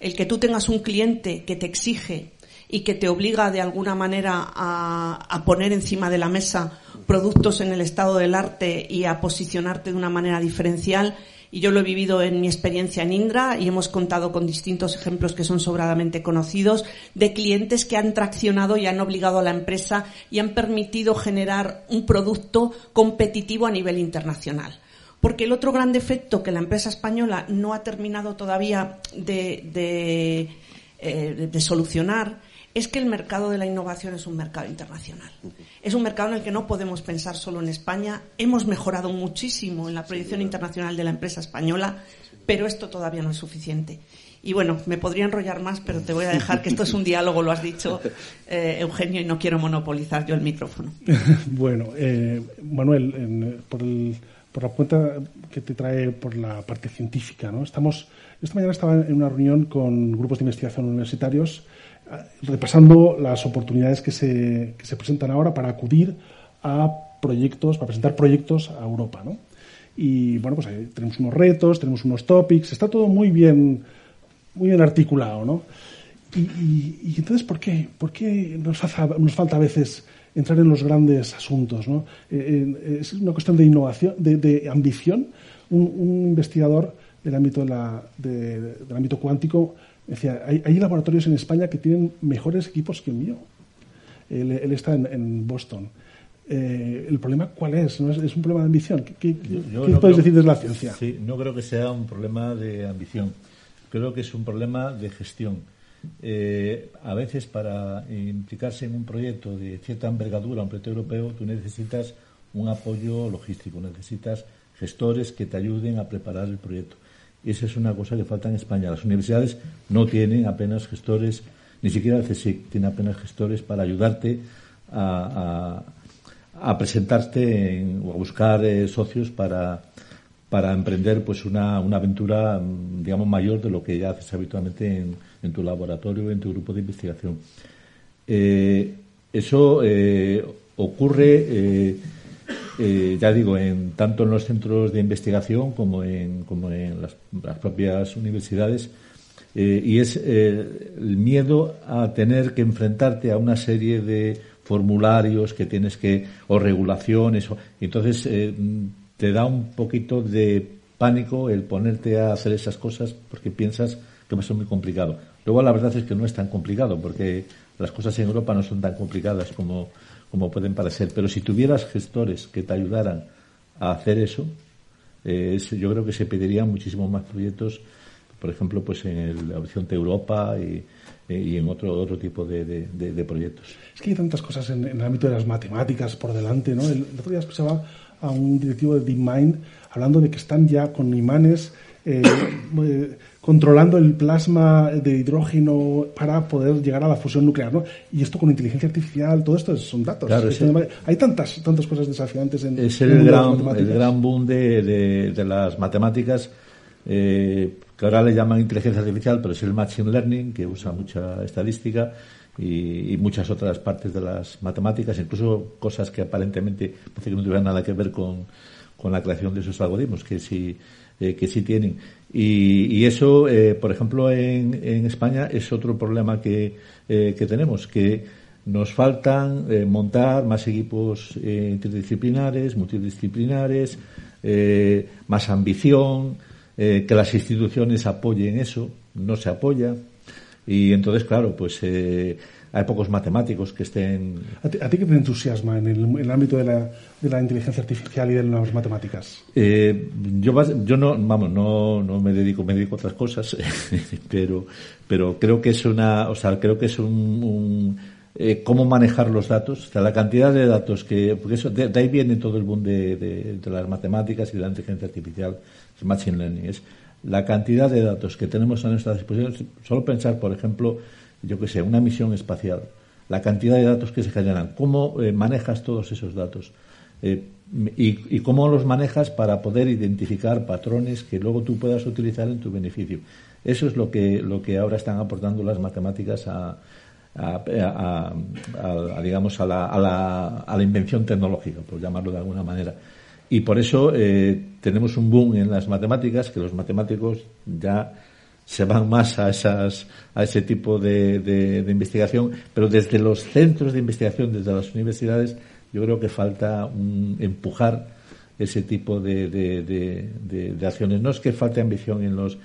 El que tú tengas un cliente que te exige y que te obliga de alguna manera a, a, poner encima de la mesa productos en el estado del arte y a posicionarte de una manera diferencial y yo lo he vivido en mi experiencia en Indra y hemos contado con distintos ejemplos que son sobradamente conocidos de clientes que han traccionado y han obligado a la empresa y han permitido generar un producto competitivo a nivel internacional. Porque el otro gran defecto que la empresa española no ha terminado todavía de, eh, de solucionar es que el mercado de la innovación es un mercado internacional. Es un mercado en el que no podemos pensar solo en España. Hemos mejorado muchísimo en la proyección internacional de la empresa española, pero esto todavía no es suficiente. Y bueno, me podría enrollar más, pero te voy a dejar que esto es un diálogo, lo has dicho, eh, Eugenio, y no quiero monopolizar yo el micrófono. bueno, eh, Manuel, por, por, la cuenta que te trae por la parte científica, ¿no? Estamos, esta mañana estaba en una reunión con grupos de investigación universitarios repasando las oportunidades que se, que se presentan ahora para acudir a proyectos, para presentar proyectos a Europa, ¿no? Y bueno, pues tenemos unos retos, tenemos unos topics, está todo muy bien, muy bien articulado, ¿no? Y, entonces, ¿por qué? ¿Por qué nos, nos, falta a veces entrar en los grandes asuntos, ¿no? Eh, eh, es una cuestión de innovación, de, ambición. Un, investigador del ámbito, del ámbito cuántico Decía, hay, laboratorios en España que tienen mejores equipos que el mío. Él, está en, Boston. Eh, ¿El problema cuál es? ¿No es, un problema de ambición? ¿Qué, puedes decir desde la ciencia? Sí, no creo que sea un problema de ambición. Creo que es un problema de gestión. Eh, a veces para implicarse en un proyecto de cierta envergadura, un proyecto europeo, tú necesitas un apoyo logístico, necesitas gestores que te ayuden a preparar el proyecto. Y esa es una cosa que falta en España. Las universidades no tienen apenas gestores, ni siquiera el CSIC tiene apenas gestores para ayudarte a, presentarte o a buscar eh, socios para, para emprender pues una, una, aventura, digamos, mayor de lo que ya haces habitualmente en, tu laboratorio, en tu grupo de investigación. Eh, eso eh, ocurre eh, ya digo, en, tanto en los centros de investigación como en, como en las, propias universidades, eh, y es eh, el miedo a tener que enfrentarte a una serie de formularios que tienes que, o regulaciones, o, entonces te da un poquito de pánico el ponerte a hacer esas cosas porque piensas que va a ser muy complicado. Luego la verdad es que no es tan complicado porque las cosas en Europa no son tan complicadas como como pueden parecer. Pero si tuvieras gestores que te ayudaran a hacer eso, eh, yo creo que se pedirían muchísimos más proyectos, por ejemplo, pues en la Horizonte Europa y, eh, en otro otro tipo de, proyectos. Es que hay tantas cosas en, el ámbito de las matemáticas por delante, ¿no? El, otro día escuchaba a un directivo de DeepMind hablando de que están ya con imanes eh, controlando el plasma de hidrógeno para poder llegar a la fusión nuclear, ¿no? Y esto con inteligencia artificial, todo esto son datos. hay tantas, tantas cosas desafiantes en Es el, gran, el gran boom de, de, las matemáticas, eh, que ahora le llaman inteligencia artificial, pero es el machine learning, que usa mucha estadística y, muchas otras partes de las matemáticas, incluso cosas que aparentemente que no tuvieran nada que ver con, con la creación de esos algoritmos, que sí, eh, que sí tienen. Y, eso, eh, por ejemplo, en, en, España es otro problema que, eh, que tenemos, que nos faltan eh, montar más equipos interdisciplinares, multidisciplinares, más ambición, que las instituciones apoyen eso, no se apoya. Y entonces, claro, pues hay pocos matemáticos que estén... ¿A ti, qué te entusiasma en el, ámbito de la, de la, inteligencia artificial y de las matemáticas? Eh, yo, yo no, vamos, no, no me dedico, me dedico a otras cosas, pero, pero creo que es una, o sea, creo que es un, eh, cómo manejar los datos, o sea, la cantidad de datos que, porque eso, de, ahí viene todo el boom de, de, las matemáticas y de la inteligencia artificial, el machine learning, es la cantidad de datos que tenemos a nuestra disposición, solo pensar, por ejemplo, yo que sé, una misión espacial, la cantidad de datos que se generan, cómo eh, manejas todos esos datos. y, cómo los manejas para poder identificar patrones que luego tú puedas utilizar en tu beneficio. Eso es lo que, lo que ahora están aportando las matemáticas a, a la, a, la, a la invención tecnológica, por llamarlo de alguna manera. Y por eso eh, tenemos un boom en las matemáticas, que los matemáticos ya se van más a, esas, a ese tipo de, de, investigación, pero desde los centros de investigación, desde las universidades, yo creo que falta empujar ese tipo de, de, acciones. No es que falte ambición en los,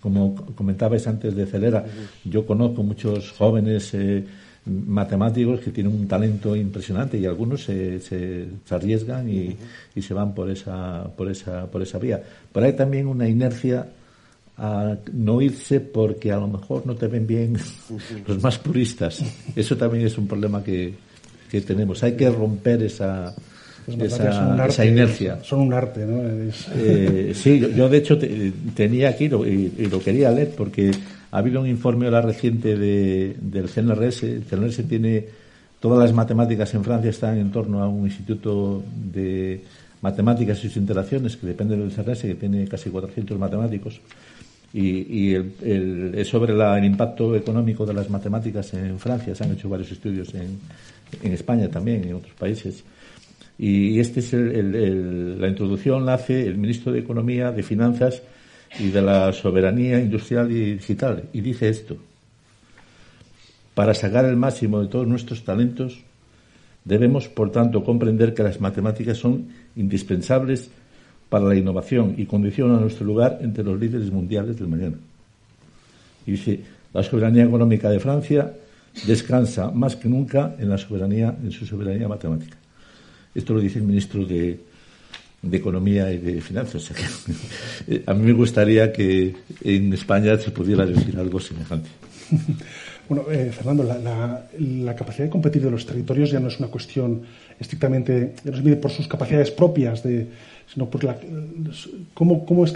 como comentabais antes de Celera, yo conozco muchos jóvenes eh, matemáticos que tienen un talento impresionante y algunos se, se, arriesgan y, y, se van por esa, por esa, por esa vía. Pero hay también una inercia a no irse porque a lo mejor no te ven bien los más puristas. Eso también es un problema que, que tenemos. Hay que romper esa, esa, inercia. Son un arte, ¿no? Eh, sí, yo, de hecho tenía aquí y, lo quería leer porque ha habido un informe ahora reciente de, del CNRS. El CNRS tiene todas las matemáticas en Francia están en torno a un instituto de matemáticas y sus interacciones que depende del CNRS que tiene casi 400 matemáticos y, el, es sobre el impacto económico de las matemáticas en Francia. Se han hecho varios estudios en, España también, en otros países. Y este es el, la introducción la hace el ministro de Economía, de Finanzas y de la Soberanía Industrial y Digital. Y dice esto. Para sacar el máximo de todos nuestros talentos, debemos, por tanto, comprender que las matemáticas son indispensables para la innovación y condicionan nuestro lugar entre los líderes mundiales del mañana. Y dice, la soberanía económica de Francia descansa más que nunca en la soberanía, en su soberanía matemática. Esto lo dice el ministro de, Economía y de Finanzas. a mí me gustaría que en España se pudiera decir algo semejante. Bueno, eh, Fernando, la, capacidad de competir de los territorios ya no es una cuestión estrictamente, ya no se mide por sus capacidades propias, de, sino por la, cómo, cómo, es,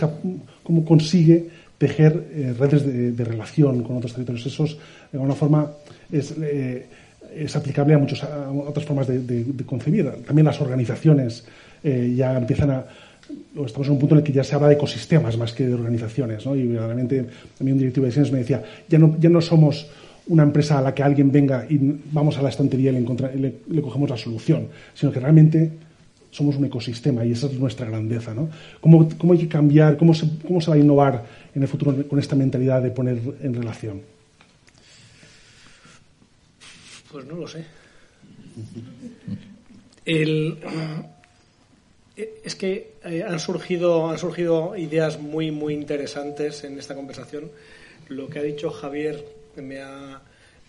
cómo consigue tejer eh, redes de, relación con otros territorios. Eso es, de alguna forma, es, eh, es aplicable a, muchas otras formas de, concebir. También las organizaciones eh, ya empiezan a. Estamos en un punto en el que ya se habla de ecosistemas más que de organizaciones. ¿no? Y realmente también un directivo de Siemens me decía: ya no, ya no somos una empresa a la que alguien venga y vamos a la estantería y le, le, cogemos la solución, sino que realmente somos un ecosistema y esa es nuestra grandeza. ¿no? ¿Cómo, ¿Cómo, hay que cambiar? Cómo se, ¿Cómo se va a innovar en el futuro con esta mentalidad de poner en relación? Pues no lo sé. El, es que eh, han surgido, han surgido ideas muy, muy interesantes en esta conversación. Lo que ha dicho Javier me ha,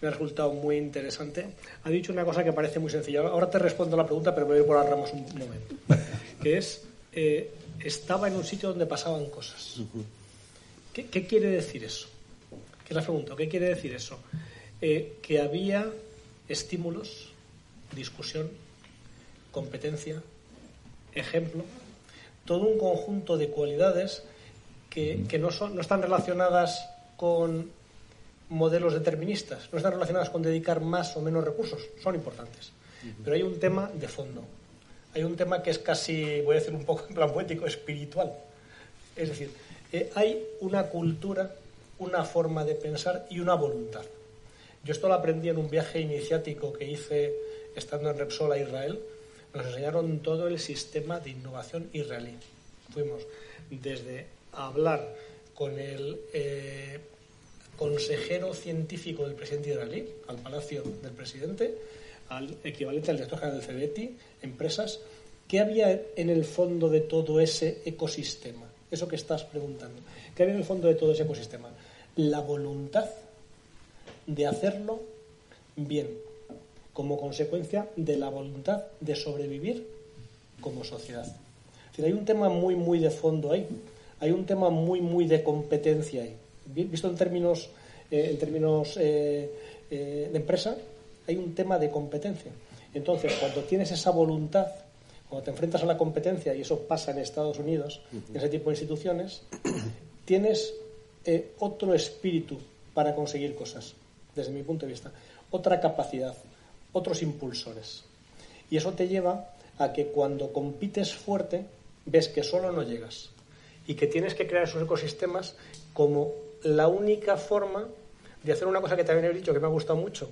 me ha resultado muy interesante. Ha dicho una cosa que parece muy sencilla. Ahora te respondo la pregunta, pero voy a ir por las ramas un momento. Que es, eh, estaba en un sitio donde pasaban cosas. ¿Qué, ¿Qué, quiere decir eso? ¿Qué la pregunta? ¿Qué quiere decir eso? Eh, que había estímulos, discusión, competencia, ejemplo, todo un conjunto de cualidades que, no, son, no están relacionadas con modelos deterministas, no están relacionadas con dedicar más o menos recursos, son importantes. Pero hay un tema de fondo, hay un tema que es casi, voy a decir un poco en plan poético, espiritual. Es decir, eh, hay una cultura, una forma de pensar y una voluntad. Yo esto lo aprendí en un viaje iniciático que hice estando en Repsol a Israel. Nos enseñaron todo el sistema de innovación israelí. Fuimos desde hablar con el eh, consejero científico del presidente israelí, al palacio del presidente, al equivalente al director general del CBETI, empresas. ¿Qué había en el fondo de todo ese ecosistema? Eso que estás preguntando. ¿Qué había en el fondo de todo ese ecosistema? La voluntad de hacerlo bien, como consecuencia de la voluntad de sobrevivir como sociedad. hay un tema muy, muy de fondo ahí. Hay un tema muy, muy de competencia ahí. Visto en términos, eh, en términos eh, eh, de empresa, hay un tema de competencia. Entonces, cuando tienes esa voluntad, cuando te enfrentas a la competencia, y eso pasa en Estados Unidos, en ese tipo de instituciones, tienes otro espíritu para conseguir cosas desde mi punto de vista, otra capacidad, otros impulsores. Y eso te lleva a que cuando compites fuerte ves que solo no llegas y que tienes que crear esos ecosistemas como la única forma de hacer una cosa que también he dicho que me ha gustado mucho,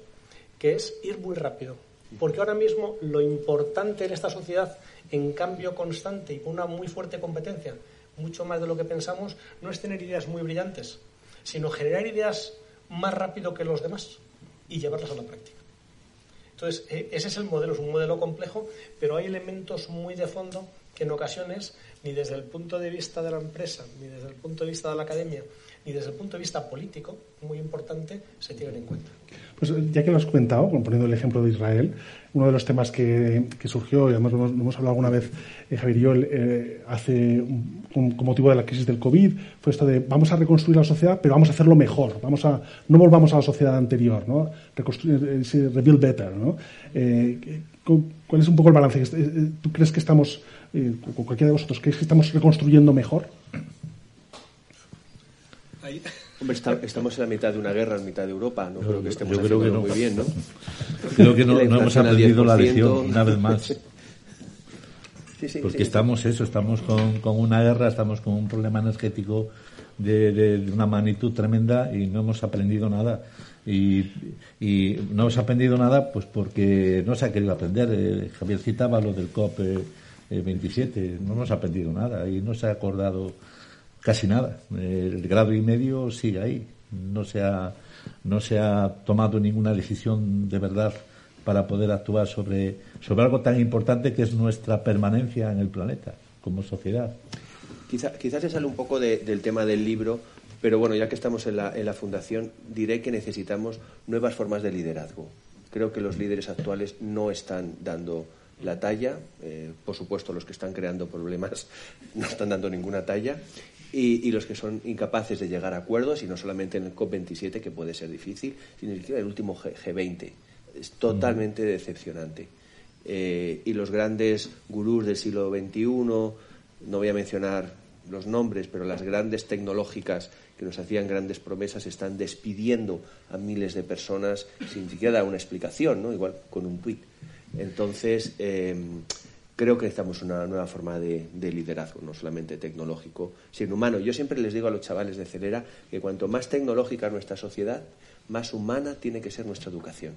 que es ir muy rápido. Porque ahora mismo lo importante en esta sociedad, en cambio constante y con una muy fuerte competencia, mucho más de lo que pensamos, no es tener ideas muy brillantes, sino generar ideas más rápido que los demás y llevarlas a la práctica. Entonces, e, ese es el modelo, es un modelo complejo, pero hay elementos muy de fondo que en ocasiones, ni desde el punto de vista de la empresa, ni desde el punto de vista de la academia, ni desde el punto de vista político, muy importante, se tienen en cuenta. Pues ya que lo has comentado, poniendo el ejemplo de Israel, uno de los temas que, surgió, y además lo hemos, hablado alguna vez, eh, Javier y yo, eh, hace, con, motivo de la crisis del COVID, fue esto de vamos a reconstruir la sociedad, pero vamos a hacerlo mejor, vamos a, no volvamos a la sociedad anterior, ¿no? Reconstruir, eh, rebuild better, ¿no? ¿Cuál es un poco el balance? ¿Tú crees que estamos, cualquiera de vosotros, crees que estamos reconstruyendo mejor? Hombre, estamos en la mitad de una guerra en mitad de Europa. No creo que estemos muy bien, ¿no? Creo que no, hemos aprendido la lección una vez más. Porque estamos eso, estamos con, con, una guerra, estamos con un problema energético de, de, una magnitud tremenda y no hemos aprendido nada. Y, y, no hemos aprendido nada pues porque no se ha querido aprender. Eh, Javier citaba lo del COP 27, eh, no hemos aprendido nada y no se ha acordado Casi nada. El grado y medio sigue ahí. No se ha, no se ha tomado ninguna decisión de verdad para poder actuar sobre, sobre algo tan importante que es nuestra permanencia en el planeta como sociedad. quizás se sale un poco del tema del libro, pero bueno, ya que estamos en la, en la fundación, diré que necesitamos nuevas formas de liderazgo. Creo que los líderes actuales no están dando la talla. Eh, por supuesto, los que están creando problemas no están dando ninguna talla y, los que son incapaces de llegar a acuerdos, y no solamente en el COP27, que puede ser difícil, sino en el último G 20 Es totalmente decepcionante. Eh, y los grandes gurús del siglo XXI, no voy a mencionar los nombres, pero las grandes tecnológicas que nos hacían grandes promesas están despidiendo a miles de personas sin siquiera dar una explicación, ¿no? igual con un tuit. Entonces, eh, creo que necesitamos una nueva forma de, liderazgo, no solamente tecnológico, sino humano. Yo siempre les digo a los chavales de Celera que cuanto más tecnológica es nuestra sociedad, más humana tiene que ser nuestra educación.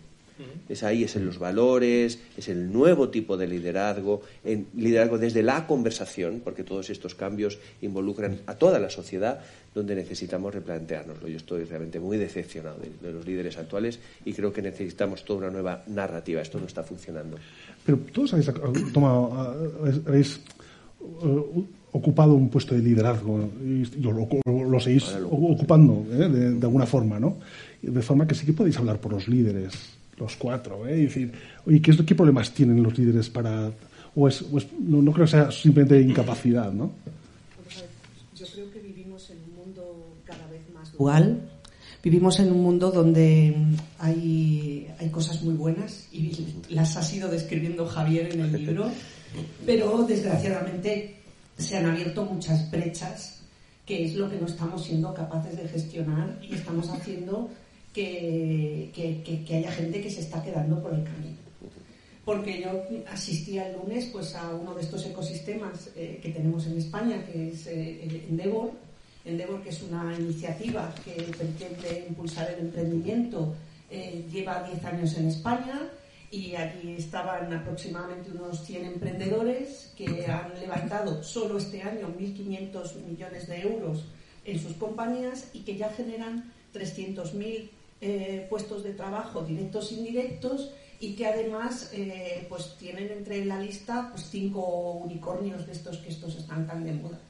Es ahí, es en los valores, es el nuevo tipo de liderazgo, en liderazgo desde la conversación, porque todos estos cambios involucran a toda la sociedad, donde necesitamos replanteárnoslo. Yo estoy realmente muy decepcionado de, los líderes actuales y creo que necesitamos toda una nueva narrativa. Esto no está funcionando. Pero todos habéis, tomado, habéis eh, ocupado un puesto de liderazgo y lo, seguís ocupando ¿eh? de, alguna forma, ¿no? De forma que sí que podéis hablar por los líderes, los cuatro, ¿eh? Y decir, oye, ¿qué, ¿qué problemas tienen los líderes para...? O es, no, no, creo que sea simplemente incapacidad, ¿no? Yo creo que vivimos en un mundo cada vez más dual Vivimos en un mundo donde hay, hay cosas muy buenas y las ha ido describiendo Javier en el libro, pero desgraciadamente se han abierto muchas brechas, que es lo que no estamos siendo capaces de gestionar y estamos haciendo que, que, haya gente que se está quedando por el camino. Porque yo asistí el lunes pues, a uno de estos ecosistemas eh, que tenemos en España, que es eh, Endeavor, Endeavor, que es una iniciativa que pretende impulsar el emprendimiento, eh, lleva 10 años en España y allí estaban aproximadamente unos 100 emprendedores que han levantado solo este año 1.500 millones de euros en sus compañías y que ya generan 300.000 eh, puestos de trabajo directos e indirectos y que además eh, pues tienen entre la lista pues cinco unicornios de estos que estos están tan de moda.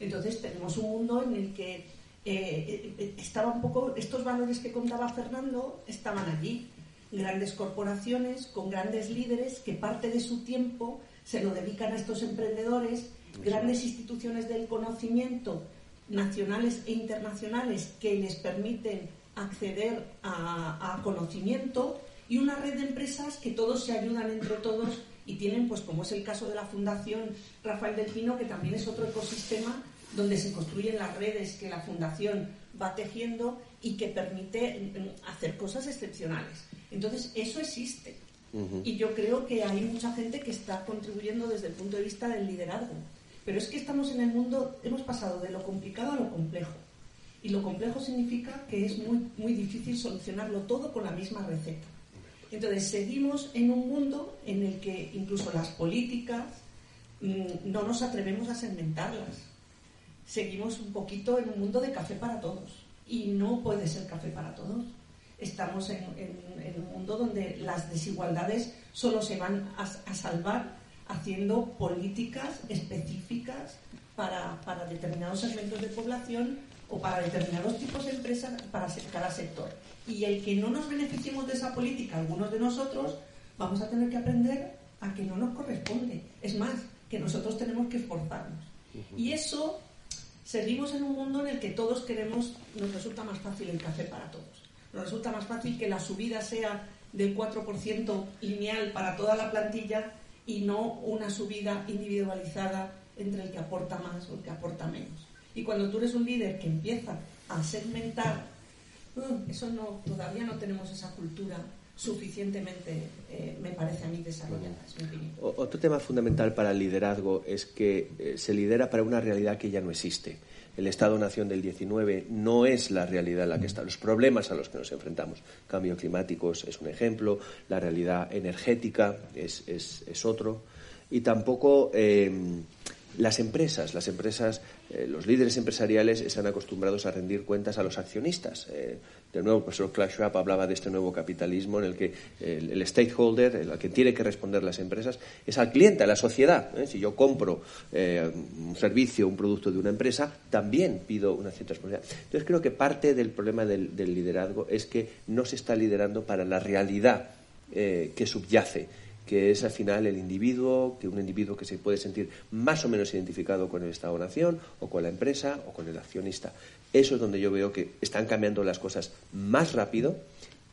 Entonces tenemos un mundo en el que eh, eh, un poco, estos valores que contaba Fernando estaban allí. Grandes corporaciones con grandes líderes que parte de su tiempo se lo dedican a estos emprendedores, grandes instituciones del conocimiento nacionales e internacionales que les permiten acceder a conocimiento y una red de empresas que todos se ayudan entre todos y tienen, pues como es el caso de la Fundación Rafael Delfino, que también es otro ecosistema donde se construyen las redes que la Fundación va tejiendo y que permite mm, hacer cosas excepcionales. Entonces, eso existe. Y yo creo que hay mucha gente que está contribuyendo desde el punto de vista del liderazgo. Pero es que estamos en el mundo, hemos pasado de lo complicado a lo complejo. Y lo complejo significa que es muy, muy difícil solucionarlo todo con la misma receta. Entonces, seguimos en un mundo en el que incluso las políticas mm, no nos atrevemos a segmentarlas. Seguimos un poquito en un mundo de café para todos. Y no puede ser café para todos. Estamos en, un mundo donde las desigualdades solo se van a, salvar haciendo políticas específicas para, para determinados segmentos de población o para determinados tipos de empresas para cada sector. Y el que no nos beneficiemos de esa política, algunos de nosotros, vamos a tener que aprender a que no nos corresponde. Es más, que nosotros tenemos que esforzarnos. Y eso, seguimos en un mundo en el que todos queremos, nos resulta más fácil el café para todos. Nos resulta más fácil que la subida sea del 4% lineal para toda la plantilla y no una subida individualizada entre el que aporta más o el que aporta menos. Y cuando tú eres un líder que empieza a segmentar, uh, eso no, todavía no tenemos esa cultura suficientemente, eh, me parece a mí, desarrollada. Otro tema fundamental para el liderazgo es que eh, se lidera para una realidad que ya no existe. El Estado-Nación del 19 no es la realidad en la que están los problemas a los que nos enfrentamos. Cambio climático es un ejemplo, la realidad energética es, es, otro, y tampoco eh, las empresas, las empresas, eh, los líderes empresariales están acostumbrados a rendir cuentas a los accionistas. Eh, de nuevo, el profesor Klaus Schwab hablaba de este nuevo capitalismo en el que el, stakeholder, el que tiene que responder las empresas, es al cliente, a la sociedad. ¿eh? Si yo compro un servicio, un producto de una empresa, también pido una cierta responsabilidad. Entonces creo que parte del problema del, del liderazgo es que no se está liderando para la realidad que subyace que es al final el individuo, que un individuo que se puede sentir más o menos identificado con el Estado-Nación o con la empresa o con el accionista. Eso es donde yo veo que están cambiando las cosas más rápido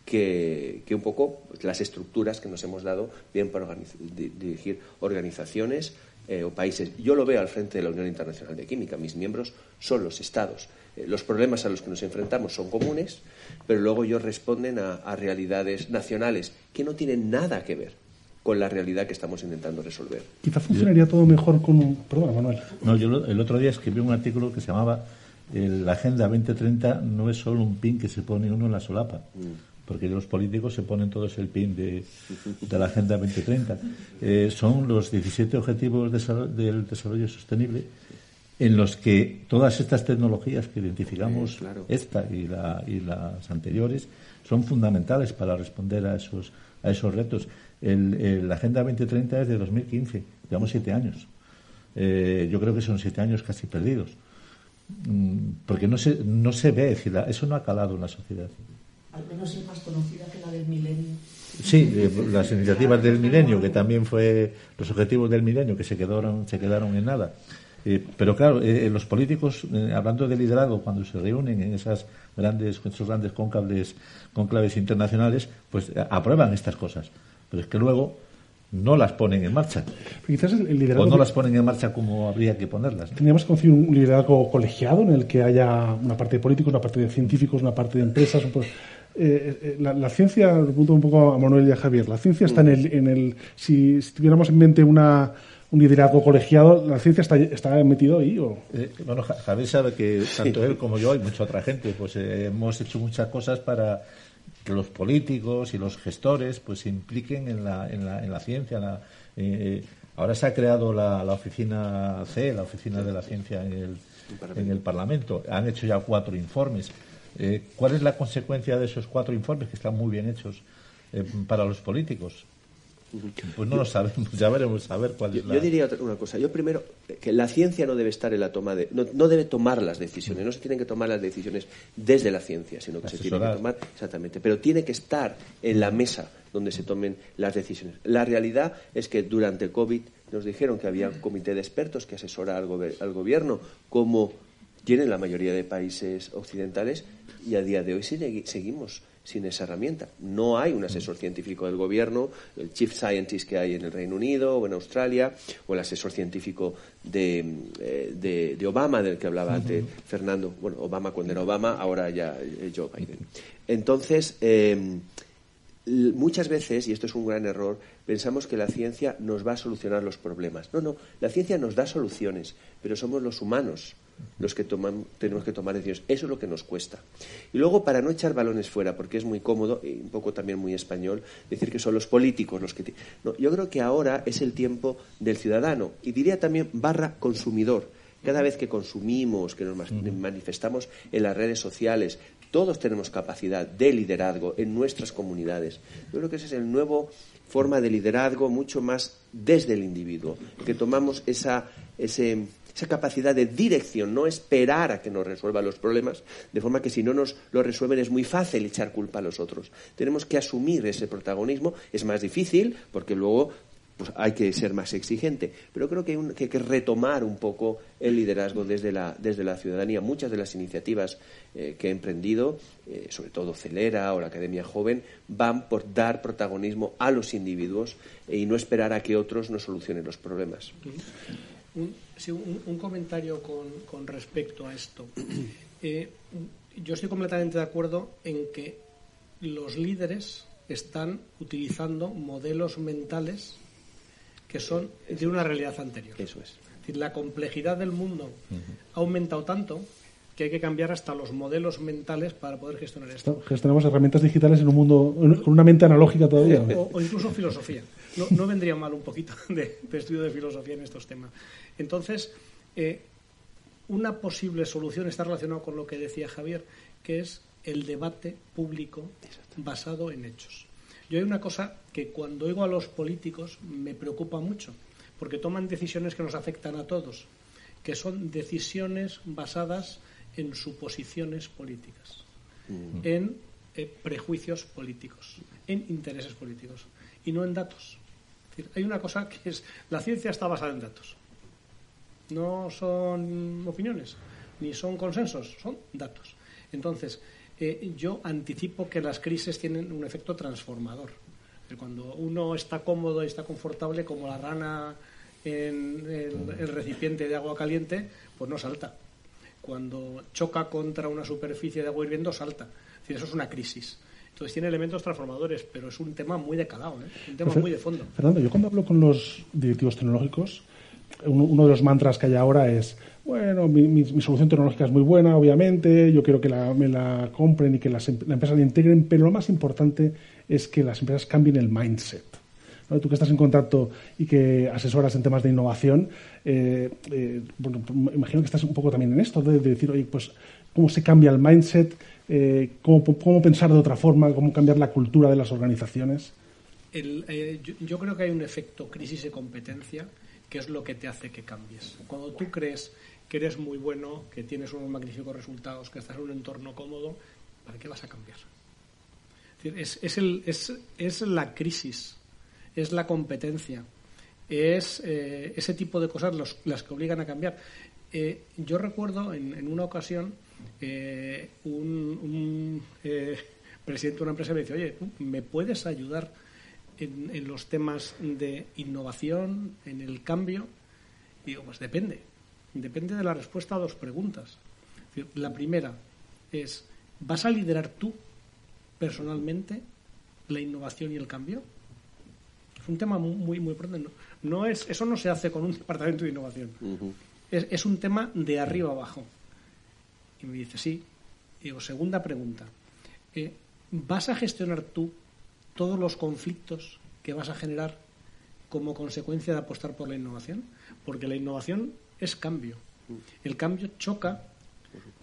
que, un poco las estructuras que nos hemos dado bien para dirigir organizaciones eh, o países. Yo lo veo al frente de la Unión Internacional de Química. Mis miembros son los estados. Eh, los problemas a los que nos enfrentamos son comunes, pero luego ellos responden a realidades nacionales que no tienen nada que ver con la realidad que estamos intentando resolver. Quizá funcionaría todo mejor con un... Perdón, Manuel. No, yo el otro día escribí un artículo que se llamaba La Agenda 2030 no es solo un pin que se pone uno en la solapa. Mm. Porque los políticos se ponen todos el pin de, la Agenda 2030. Eh, son los 17 Objetivos del Desarrollo Sostenible en los que todas estas tecnologías que identificamos, esta y, la, y las anteriores, son fundamentales para responder a esos, a esos retos. El, la Agenda 2030 es de 2015, llevamos siete años. Eh, yo creo que son siete años casi perdidos. Mm, porque no se, no se ve, eso no ha calado en la sociedad. Al menos es más conocida que la del milenio. Sí, eh, las iniciativas del milenio, que también fue los objetivos del milenio, que se quedaron, se quedaron en nada. Eh, pero claro, los políticos, hablando de liderazgo, cuando se reúnen en esas grandes, esos grandes cónclaves internacionales, pues aprueban estas cosas pero es que luego no las ponen en marcha. o no las ponen en marcha como habría que ponerlas. Tendríamos que conseguir un liderazgo colegiado en el que haya una parte de políticos, una parte de científicos, una parte de empresas. Eh, eh, la, ciencia, lo pregunto un poco a Manuel y a Javier, la ciencia está en el, en el si, tuviéramos en mente una, un liderazgo colegiado, ¿la ciencia está, está metido ahí? O? Eh, bueno, Javier sabe que tanto él como yo y mucha otra gente, pues hemos hecho muchas cosas para que los políticos y los gestores pues se impliquen en la, en la, en la ciencia. Eh, ahora se ha creado la, la, oficina C, la oficina de la ciencia en el, en el Parlamento. Han hecho ya cuatro informes. Eh, ¿Cuál es la consecuencia de esos cuatro informes que están muy bien hechos eh, para los políticos? Pues no lo sabemos, ya veremos a ver cuál es la... Yo diría una cosa. Yo primero, que la ciencia no debe estar en la toma de... No, debe tomar las decisiones, no se tienen que tomar las decisiones desde la ciencia, sino que se tienen que tomar... Exactamente, pero tiene que estar en la mesa donde se tomen las decisiones. La realidad es que durante el COVID nos dijeron que había un comité de expertos que asesora al, al gobierno, como tienen la mayoría de países occidentales, y a día de hoy seguimos sin esa herramienta. No hay un asesor científico del gobierno, el chief scientist que hay en el Reino Unido o en Australia, o el asesor científico de, eh, de, Obama, del que hablaba antes Fernando. Bueno, Obama cuando era Obama, ahora ya eh, Joe Biden. Entonces, em, muchas veces, y esto es un gran error, pensamos que la ciencia nos va a solucionar los problemas. No, no, la ciencia nos da soluciones, pero somos los humanos los que tenemos que tomar decisiones. Eso es lo que nos cuesta. Y luego, para no echar balones fuera, porque es muy cómodo y un poco también muy español, decir que son los políticos los que... No, yo creo que ahora es el tiempo del ciudadano y diría también barra consumidor. Cada vez que consumimos, que nos manifestamos en las redes sociales, todos tenemos capacidad de liderazgo en nuestras comunidades. Yo creo que esa es el nuevo forma de liderazgo mucho más desde el individuo, que tomamos esa, ese, esa capacidad de dirección, no esperar a que nos resuelvan los problemas, de forma que si no nos lo resuelven es muy fácil echar culpa a los otros. Tenemos que asumir ese protagonismo, es más difícil porque luego pues hay que ser más exigente. Pero creo que hay, que, retomar un poco el liderazgo desde la, desde la ciudadanía. Muchas de las iniciativas eh, que he emprendido, eh, sobre todo Celera o la Academia Joven, van por dar protagonismo a los individuos y no esperar a que otros nos solucionen los problemas. Un, sí, un, comentario con, con, respecto a esto. Eh, yo estoy completamente de acuerdo en que los líderes están utilizando modelos mentales que son de una realidad anterior. Eso es. es decir, la complejidad del mundo ha aumentado tanto que hay que cambiar hasta los modelos mentales para poder gestionar esto. Gestionamos herramientas digitales en un mundo con una mente analógica todavía. O, incluso filosofía. No, vendría mal un poquito de, estudio de filosofía en estos temas. Entonces, eh, una posible solución está relacionada con lo que decía Javier, que es el debate público basado en hechos. Yo hay una cosa que cuando oigo a los políticos me preocupa mucho, porque toman decisiones que nos afectan a todos, que son decisiones basadas en suposiciones políticas, mm. en eh, prejuicios políticos, en intereses políticos y no en datos. hay una cosa que es, la ciencia está basada en datos. No son opiniones, ni son consensos, son datos. Entonces, eh, yo anticipo que las crisis tienen un efecto transformador. Cuando uno está cómodo y está confortable, como la rana en el recipiente de agua caliente, pues no salta cuando choca contra una superficie de agua hirviendo, salta. Es decir, eso es una crisis. Entonces tiene elementos transformadores, pero es un tema muy de calado, ¿eh? un tema muy de fondo. Fernando, yo cuando hablo con los directivos tecnológicos, uno, de los mantras que hay ahora es, bueno, mi, solución tecnológica es muy buena, obviamente, yo quiero que me la compren y que las, la empresa la integren, pero lo más importante es que las empresas cambien el mindset. Tú que estás en contacto y que asesoras en temas de innovación, eh, eh, bueno, imagino que estás un poco también en esto, de, decir, oye, pues, ¿cómo se cambia el mindset? Eh, cómo, pensar de otra forma? ¿Cómo cambiar la cultura de las organizaciones? yo, creo que hay un efecto crisis de competencia que es lo que te hace que cambies. Cuando tú crees que eres muy bueno, que tienes unos magníficos resultados, que estás en un entorno cómodo, ¿para qué vas a cambiar? Es, es, el, es, es la crisis es la competencia, es eh, ese tipo de cosas las que obligan a cambiar. Eh, yo recuerdo en, una ocasión eh, un, presidente de una empresa me dice, oye, ¿me puedes ayudar en, los temas de innovación, en el cambio? Y digo, pues depende. Depende de la respuesta a dos preguntas. La primera es, ¿vas a liderar tú personalmente la innovación y el cambio? Es un tema muy, muy importante. No, es, eso no se hace con un departamento de innovación. es, un tema de arriba abajo. Y me dice, sí. Y digo, segunda pregunta. Eh, ¿Vas a gestionar tú todos los conflictos que vas a generar como consecuencia de apostar por la innovación? Porque la innovación es cambio. El cambio choca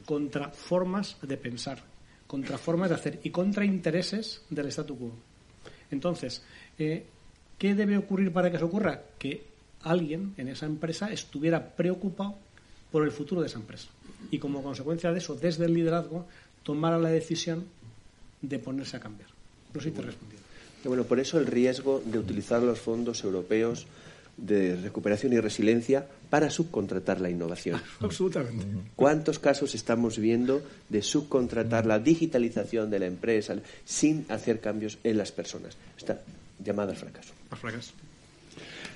contra formas de pensar, contra formas de hacer y contra intereses del statu quo. Entonces, eh, ¿Qué debe ocurrir para que eso ocurra? Que alguien en esa empresa estuviera preocupado por el futuro de esa empresa. Y como consecuencia de eso, desde el liderazgo, tomara la decisión de ponerse a cambiar. No sé si te he respondido. Bueno, por eso el riesgo de utilizar los fondos europeos de recuperación y resiliencia para subcontratar la innovación. Absolutamente. ¿Cuántos casos estamos viendo de subcontratar la digitalización de la empresa sin hacer cambios en las personas? Está llamada al fracaso.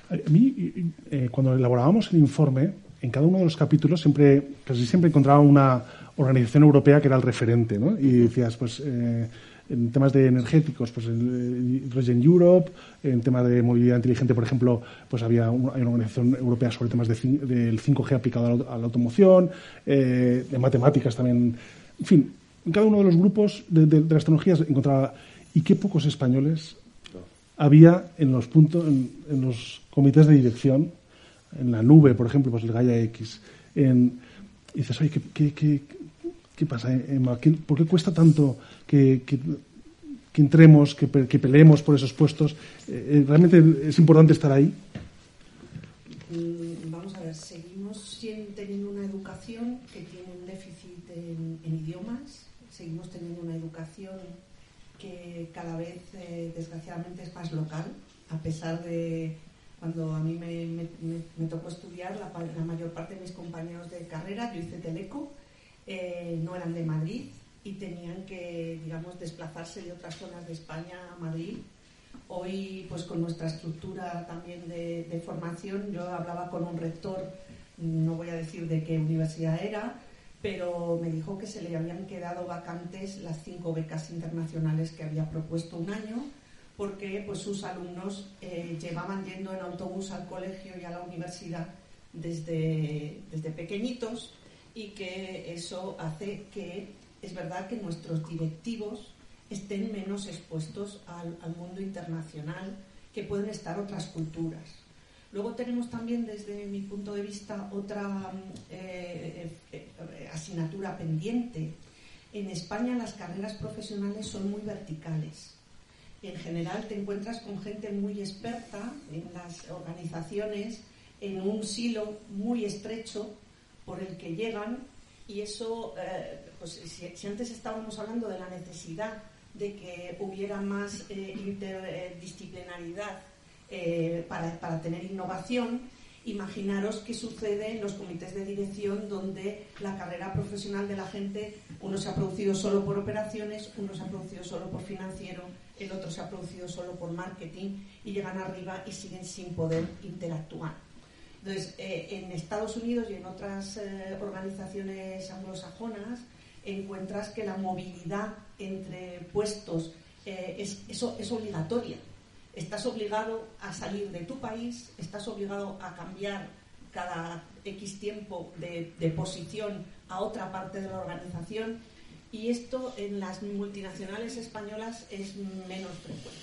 A mí, eh, cuando elaborábamos el informe, en cada uno de los capítulos siempre, casi siempre encontraba una organización europea que era el referente, ¿no? Y decías, pues, eh, en temas de energéticos, pues en Hydrogen Europe, en temas de movilidad inteligente, por ejemplo, pues había hay una organización europea sobre temas del 5G aplicado a la, automoción, eh, de matemáticas también. En fin, en cada uno de los grupos de, las tecnologías encontraba. ¿Y qué pocos españoles había en los puntos, en, los comités de dirección, en la nube, por ejemplo, pues el Gaia X? En, y dices, oye, ¿qué, qué, qué, pasa, Emma? ¿Por qué cuesta tanto que, entremos, que, peleemos por esos puestos? Eh, eh, ¿Realmente es importante estar ahí? Mm, vamos a ver, seguimos teniendo una educación que tiene un déficit en, idiomas, seguimos teniendo una educación que cada vez, eh, desgraciadamente, es más local, a pesar de cuando a mí me, tocó estudiar, la, la, mayor parte de mis compañeros de carrera, yo hice Teleco, eh, no eran de Madrid y tenían que, digamos, desplazarse de otras zonas de España a Madrid. Hoy, pues con nuestra estructura también de, formación, yo hablaba con un rector, no voy a decir de qué universidad era, pero me dijo que se le habían quedado vacantes las cinco becas internacionales que había propuesto un año, porque pues sus alumnos eh, llevaban yendo en autobús al colegio y a la universidad desde, desde pequeñitos y que eso hace que es verdad que nuestros directivos estén menos expuestos al, mundo internacional que pueden estar otras culturas. Luego tenemos también, desde mi punto de vista, otra eh, eh, eh, asignatura pendiente. En España las carreras profesionales son muy verticales. En general te encuentras con gente muy experta en las organizaciones, en un silo muy estrecho por el que llegan y eso, eh, pues si, antes estábamos hablando de la necesidad de que hubiera más eh, interdisciplinaridad eh, para, para, tener innovación, imaginaros qué sucede en los comités de dirección donde la carrera profesional de la gente, uno se ha producido solo por operaciones, uno se ha producido solo por financiero, el otro se ha producido solo por marketing y llegan arriba y siguen sin poder interactuar. Entonces, eh, en Estados Unidos y en otras eh, organizaciones anglosajonas encuentras que la movilidad entre puestos eh, es, obligatoria. Estás obligado a salir de tu país, estás obligado a cambiar cada X tiempo de posición a otra parte de la organización y esto en las multinacionales españolas es menos frecuente.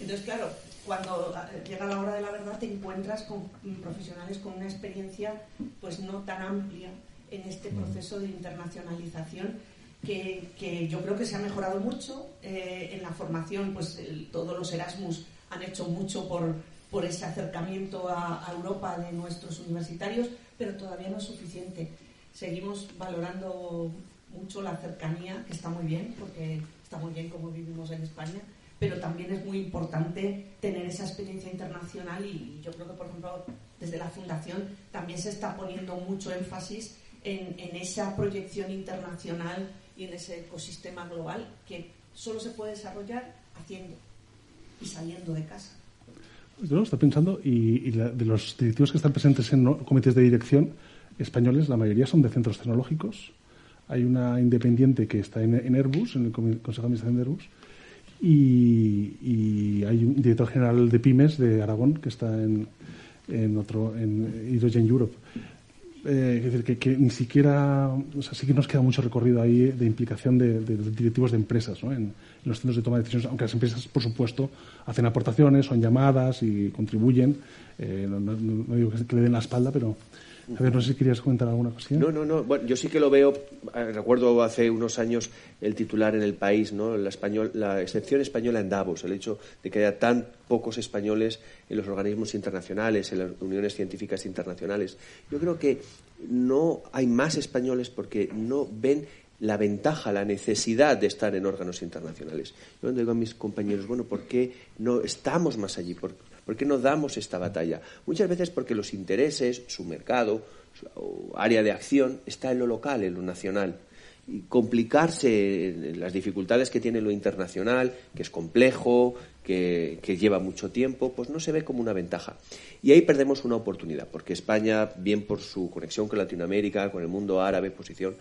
Entonces, claro, cuando eh, llega la hora de la verdad te encuentras con profesionales con una experiencia pues no tan amplia en este mm. proceso de internacionalización que, yo creo que se ha mejorado mucho eh, en la formación pues todos los Erasmus han hecho mucho por, por ese acercamiento a, a, Europa de nuestros universitarios pero todavía no es suficiente seguimos valorando mucho la cercanía que está muy bien porque está muy bien como vivimos en España pero también es muy importante tener esa experiencia internacional y yo creo que, por ejemplo, desde la Fundación también se está poniendo mucho énfasis en, esa proyección internacional y en ese ecosistema global que solo se puede desarrollar haciendo y saliendo de casa. Yo está pensando, y, de los directivos que están presentes en comités de dirección españoles, la mayoría son de centros tecnológicos. Hay una independiente que está en, en Airbus, en el Consejo de Administración de Airbus, y, hay un director general de pymes de Aragón que está en, en otro en Hydrogen Europe eh, es decir, que, ni siquiera, o sea, sí que nos queda mucho recorrido ahí de implicación de, directivos de empresas ¿no? en, los centros de toma de decisiones, aunque las empresas, por supuesto, hacen aportaciones, son llamadas y contribuyen. Eh, no, digo que, le den la espalda, pero a ver, no sé si querías comentar alguna cosa. No, no, no. Bueno, yo sí que lo veo. Eh, recuerdo hace unos años el titular en el país, ¿no? La, español, la excepción española en Davos, el hecho de que haya tan pocos españoles en los organismos internacionales, en las uniones científicas internacionales. Yo creo que no hay más españoles porque no ven la ventaja, la necesidad de estar en órganos internacionales. Yo digo a mis compañeros, bueno, ¿por qué no estamos más allí? ¿Por, ¿Por qué no damos esta batalla? Muchas veces porque los intereses, su mercado, su área de acción está en lo local, en lo nacional. Y complicarse en las dificultades que tiene lo internacional, que es complejo, que, lleva mucho tiempo, pues no se ve como una ventaja. Y ahí perdemos una oportunidad, porque España, bien por su conexión con Latinoamérica, con el mundo árabe, posición,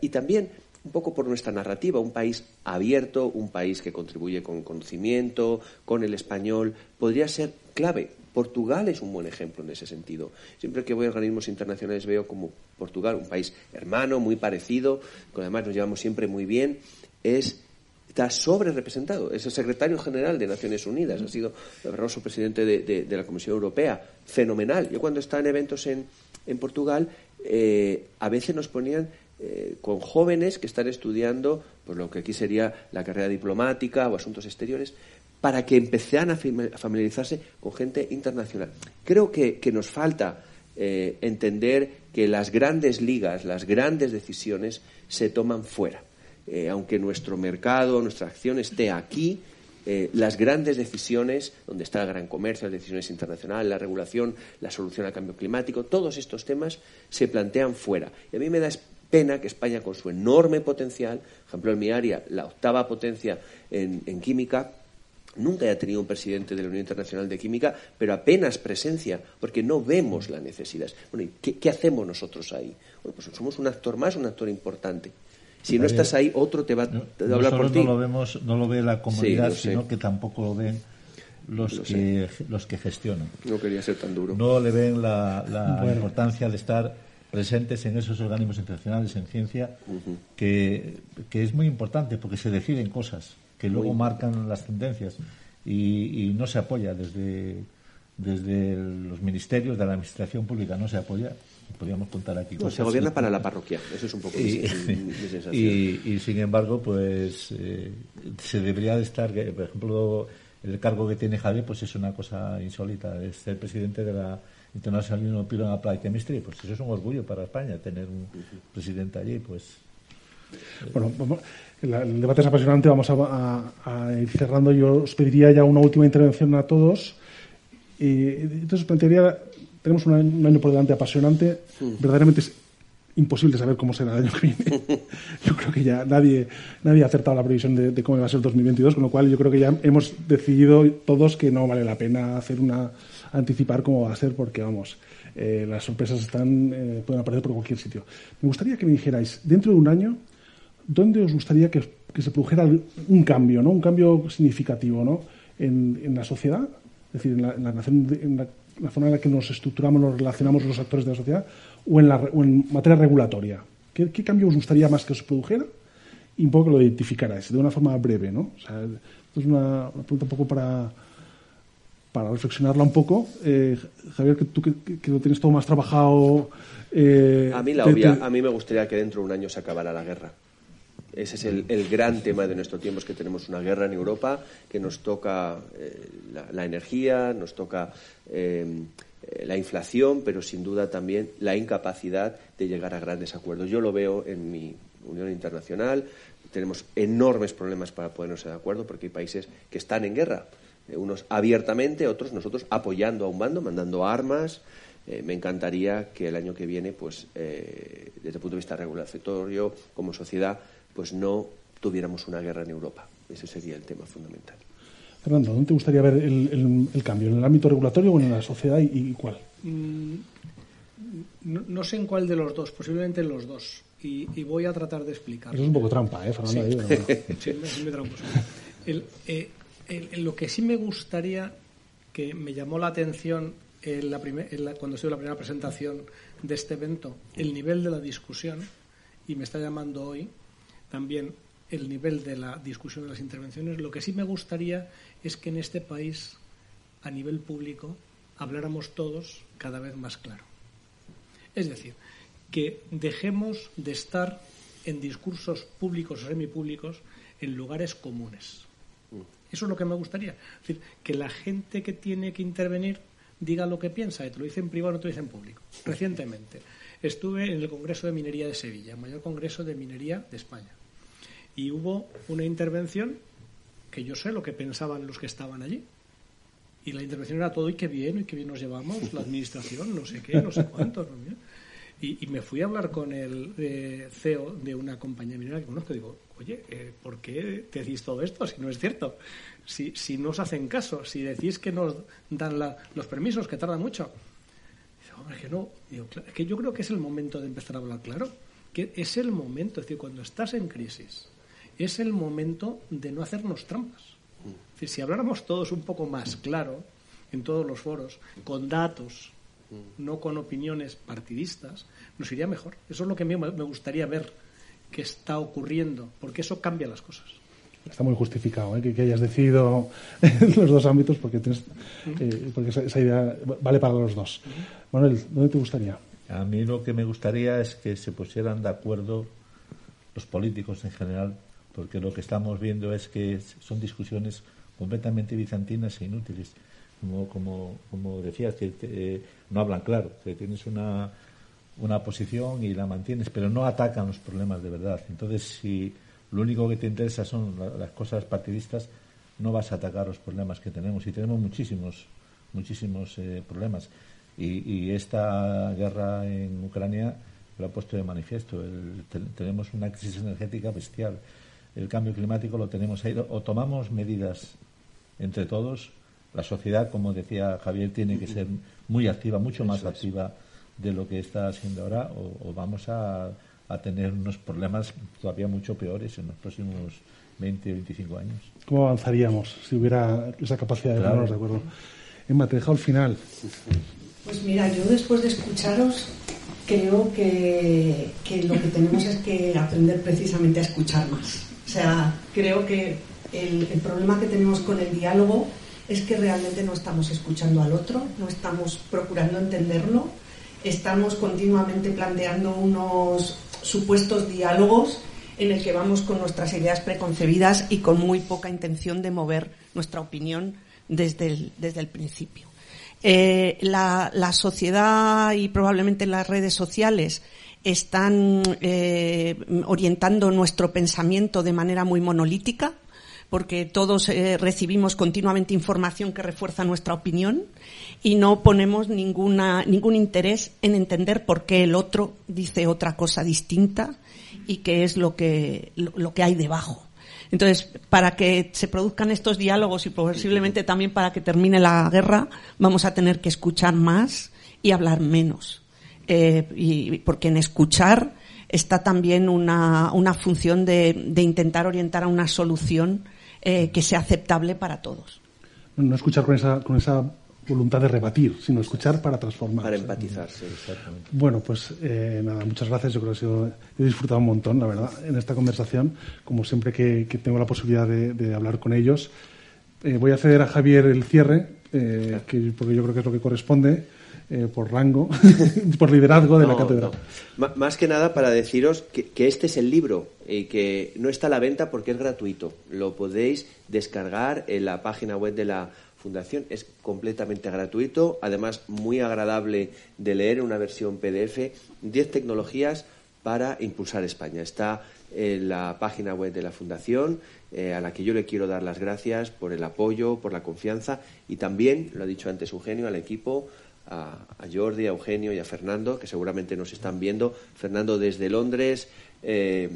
y también un poco por nuestra narrativa, un país abierto, un país que contribuye con conocimiento, con el español, podría ser clave. Portugal es un buen ejemplo en ese sentido. Siempre que voy a organismos internacionales veo como Portugal, un país hermano, muy parecido, que además nos llevamos siempre muy bien, es está sobre representado. Es el secretario general de Naciones Unidas, ha sido el presidente de, la Comisión Europea. Fenomenal. Yo cuando estaba en eventos en, en Portugal, eh, a veces nos ponían eh, con jóvenes que están estudiando pues, lo que aquí sería la carrera diplomática o asuntos exteriores, para que empezaran a familiarizarse con gente internacional. Creo que, nos falta eh, entender que las grandes ligas, las grandes decisiones se toman fuera. Eh, aunque nuestro mercado, nuestra acción esté aquí, eh, las grandes decisiones, donde está el gran comercio, las decisiones internacionales, la regulación, la solución al cambio climático, todos estos temas se plantean fuera. Y a mí me da pena que España, con su enorme potencial, por ejemplo, en mi área, la octava potencia en, química, nunca haya tenido un presidente de la Unión Internacional de Química, pero apenas presencia, porque no vemos la necesidad. Bueno, ¿y qué, hacemos nosotros ahí? Bueno, pues somos un actor más, un actor importante. Si no estás ahí, otro te va a hablar por ti. No lo, vemos, no lo ve la comunidad, sino que tampoco lo ven los, que, los que gestionan. No quería ser tan duro. No le ven la, importancia de estar presentes en esos organismos internacionales en ciencia, que, es muy importante porque se deciden cosas que luego marcan las tendencias y, y no se apoya desde, desde los ministerios de la administración pública, no se apoya. Podríamos contar aquí Se gobierna para la parroquia, eso es un poco y, mi, sensación. Y, sin embargo, pues eh, se debería de estar, por ejemplo, el cargo que tiene Javier, pues es una cosa insólita, es ser presidente de la International Union of Applied Chemistry, pues eso es un orgullo para España, tener un presidente allí, pues... Bueno, el debate es apasionante, vamos a, ir cerrando. Yo os pediría ya una última intervención a todos. Y entonces plantearía tenemos un año, por delante apasionante. Verdaderamente es imposible saber cómo será el año que viene. yo creo que ya nadie, nadie ha acertado la previsión de, cómo va a ser el 2022, con lo cual yo creo que ya hemos decidido todos que no vale la pena hacer una anticipar cómo va a ser, porque vamos, eh, las sorpresas están eh, pueden aparecer por cualquier sitio. Me gustaría que me dijerais, dentro de un año, ¿dónde os gustaría que, se produjera un cambio, ¿no? un cambio significativo ¿no? en, la sociedad? Es decir, en la, nación, en la la forma en la que nos estructuramos, nos relacionamos los actores de la sociedad, o en, la, en materia regulatoria. ¿Qué, cambio os gustaría más que os produjera? Y un poco que lo identificarais, de una forma breve, ¿no? O sea, es una, pregunta un poco para, para reflexionarla un poco. Eh, Javier, que tú que, lo tienes todo más trabajado... Eh, a mí la obvia, a mí me gustaría que dentro de un año se acabara la guerra. Ese es el, gran tema de nuestro tiempo, es que tenemos una guerra en Europa que nos toca eh, la, energía, nos toca eh, la inflación, pero sin duda también la incapacidad de llegar a grandes acuerdos. Yo lo veo en mi Unión Internacional, tenemos enormes problemas para ponernos de acuerdo porque hay países que están en guerra, eh, unos abiertamente, otros nosotros apoyando a un bando, mandando armas. me encantaría que el año que viene, pues, desde el punto de vista regulatorio, como sociedad, pues no tuviéramos una guerra en Europa. Ese sería el tema fundamental. Fernando, ¿dónde te gustaría ver el, cambio? ¿En el ámbito regulatorio o en la sociedad y, cuál? Mm, no, sé en cuál de los dos, posiblemente en los dos. Y, voy a tratar de explicarlo. Eso es un poco trampa, ¿eh, Fernando? Sí, sí, me trampo. Eh, lo que sí me gustaría, que me llamó la atención en la cuando estuve en la primera presentación de este evento, el nivel de la discusión, y me está llamando hoy, también el nivel de la discusión de las intervenciones. Lo que sí me gustaría es que en este país, a nivel público, habláramos todos cada vez más claro. Es decir, que dejemos de estar en discursos públicos o semipúblicos en lugares comunes. Eso es lo que me gustaría. Es decir, que la gente que tiene que intervenir diga lo que piensa, y te lo dice en privado, no te lo dice en público. Recientemente estuve en el Congreso de Minería de Sevilla, el mayor congreso de minería de España y hubo una intervención que yo sé lo que pensaban los que estaban allí. Y la intervención era todo, y qué bien, y qué bien nos llevamos, la administración, no sé qué, no sé cuánto. Y, me fui a hablar con el eh, CEO de una compañía minera que conozco. Digo, oye, eh, ¿por qué te decís todo esto si no es cierto? Si, si no os hacen caso, si decís que nos dan los permisos, que tarda mucho. Digo, hombre, que no. Digo, que yo creo que es el momento de empezar a hablar claro que es el momento, es decir, cuando estás en crisis, es el momento de no hacernos trampas. si habláramos todos un poco más claro en todos los foros, con datos, no con opiniones partidistas, nos iría mejor. Eso es lo que a mí me gustaría ver que está ocurriendo, porque eso cambia las cosas. Está muy justificado ¿eh? que, hayas decidido en los dos ámbitos, porque, tienes, eh, porque esa, idea vale para los dos. Manuel, ¿dónde te gustaría? A mí lo que me gustaría es que se pusieran de acuerdo los políticos en general, porque lo que estamos viendo es que son discusiones completamente bizantinas e inútiles. Como, como, decías, que eh, no hablan claro, que tienes una, una posición y la mantienes, pero no atacan los problemas de verdad. Entonces, si lo único que te interesa son las cosas partidistas, no vas a atacar los problemas que tenemos. Y tenemos muchísimos, muchísimos eh, problemas. Y, esta guerra en Ucrania lo ha puesto de manifiesto. tenemos una crisis energética bestial. El cambio climático lo tenemos ahí. O tomamos medidas entre todos. La sociedad, como decía Javier, tiene que ser muy activa, mucho más activa de lo que está haciendo ahora, o, vamos a, a, tener unos problemas todavía mucho peores en los próximos 20 o 25 años. ¿Cómo avanzaríamos si hubiera esa capacidad de ponernos de acuerdo? Emma, te he al final. Pues mira, yo después de escucharos creo que, lo que tenemos es que aprender precisamente a escuchar más. O sea, creo que el, problema que tenemos con el diálogo es que realmente no estamos escuchando al otro, no estamos procurando entenderlo, estamos continuamente planteando unos supuestos diálogos en el que vamos con nuestras ideas preconcebidas y con muy poca intención de mover nuestra opinión desde el, desde el principio. Eh, la, sociedad y probablemente las redes sociales están eh, orientando nuestro pensamiento de manera muy monolítica, porque todos eh, recibimos continuamente información que refuerza nuestra opinión y no ponemos ninguna, ningún interés en entender por qué el otro dice otra cosa distinta y qué es lo que, lo que hay debajo. Entonces, para que se produzcan estos diálogos y posiblemente también para que termine la guerra, vamos a tener que escuchar más y hablar menos. Eh, y, porque en escuchar está también una, una función de, de, intentar orientar a una solución eh, que sea aceptable para todos. No escuchar con esa, con esa voluntad de rebatir, sino escuchar para transformar. Para empatizar, sí, exactamente. Bueno, pues eh, nada, muchas gracias. Yo creo que he disfrutado un montón, la verdad, en esta conversación, como siempre que, tengo la posibilidad de, hablar con ellos. Eh, voy a ceder a Javier el cierre, eh, que, porque yo creo que es lo que corresponde. Por rango, por liderazgo de la cátedra. Más que nada para deciros que, que, este es el libro y que no está a la venta porque es gratuito. Lo podéis descargar en la página web de la Fundación. Es completamente gratuito, además muy agradable de leer una versión PDF. 10 tecnologías para impulsar España. Está en la página web de la Fundación, eh, a la que yo le quiero dar las gracias por el apoyo, por la confianza y también, lo ha dicho antes Eugenio, al equipo, a, a, Jordi, a Eugenio y a Fernando, que seguramente nos están viendo. Fernando desde Londres, eh,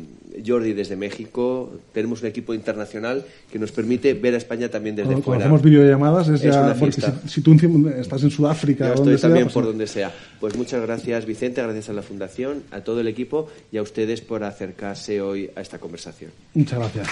Jordi desde México. Tenemos un equipo internacional que nos permite ver a España también desde Cuando pues fuera. Hacemos videollamadas, es, es ya, una si, si, tú estás en Sudáfrica, Yo estoy sea, también pues por donde sea. Pues muchas gracias, Vicente, gracias a la Fundación, a todo el equipo y a ustedes por acercarse hoy a esta conversación. Muchas gracias.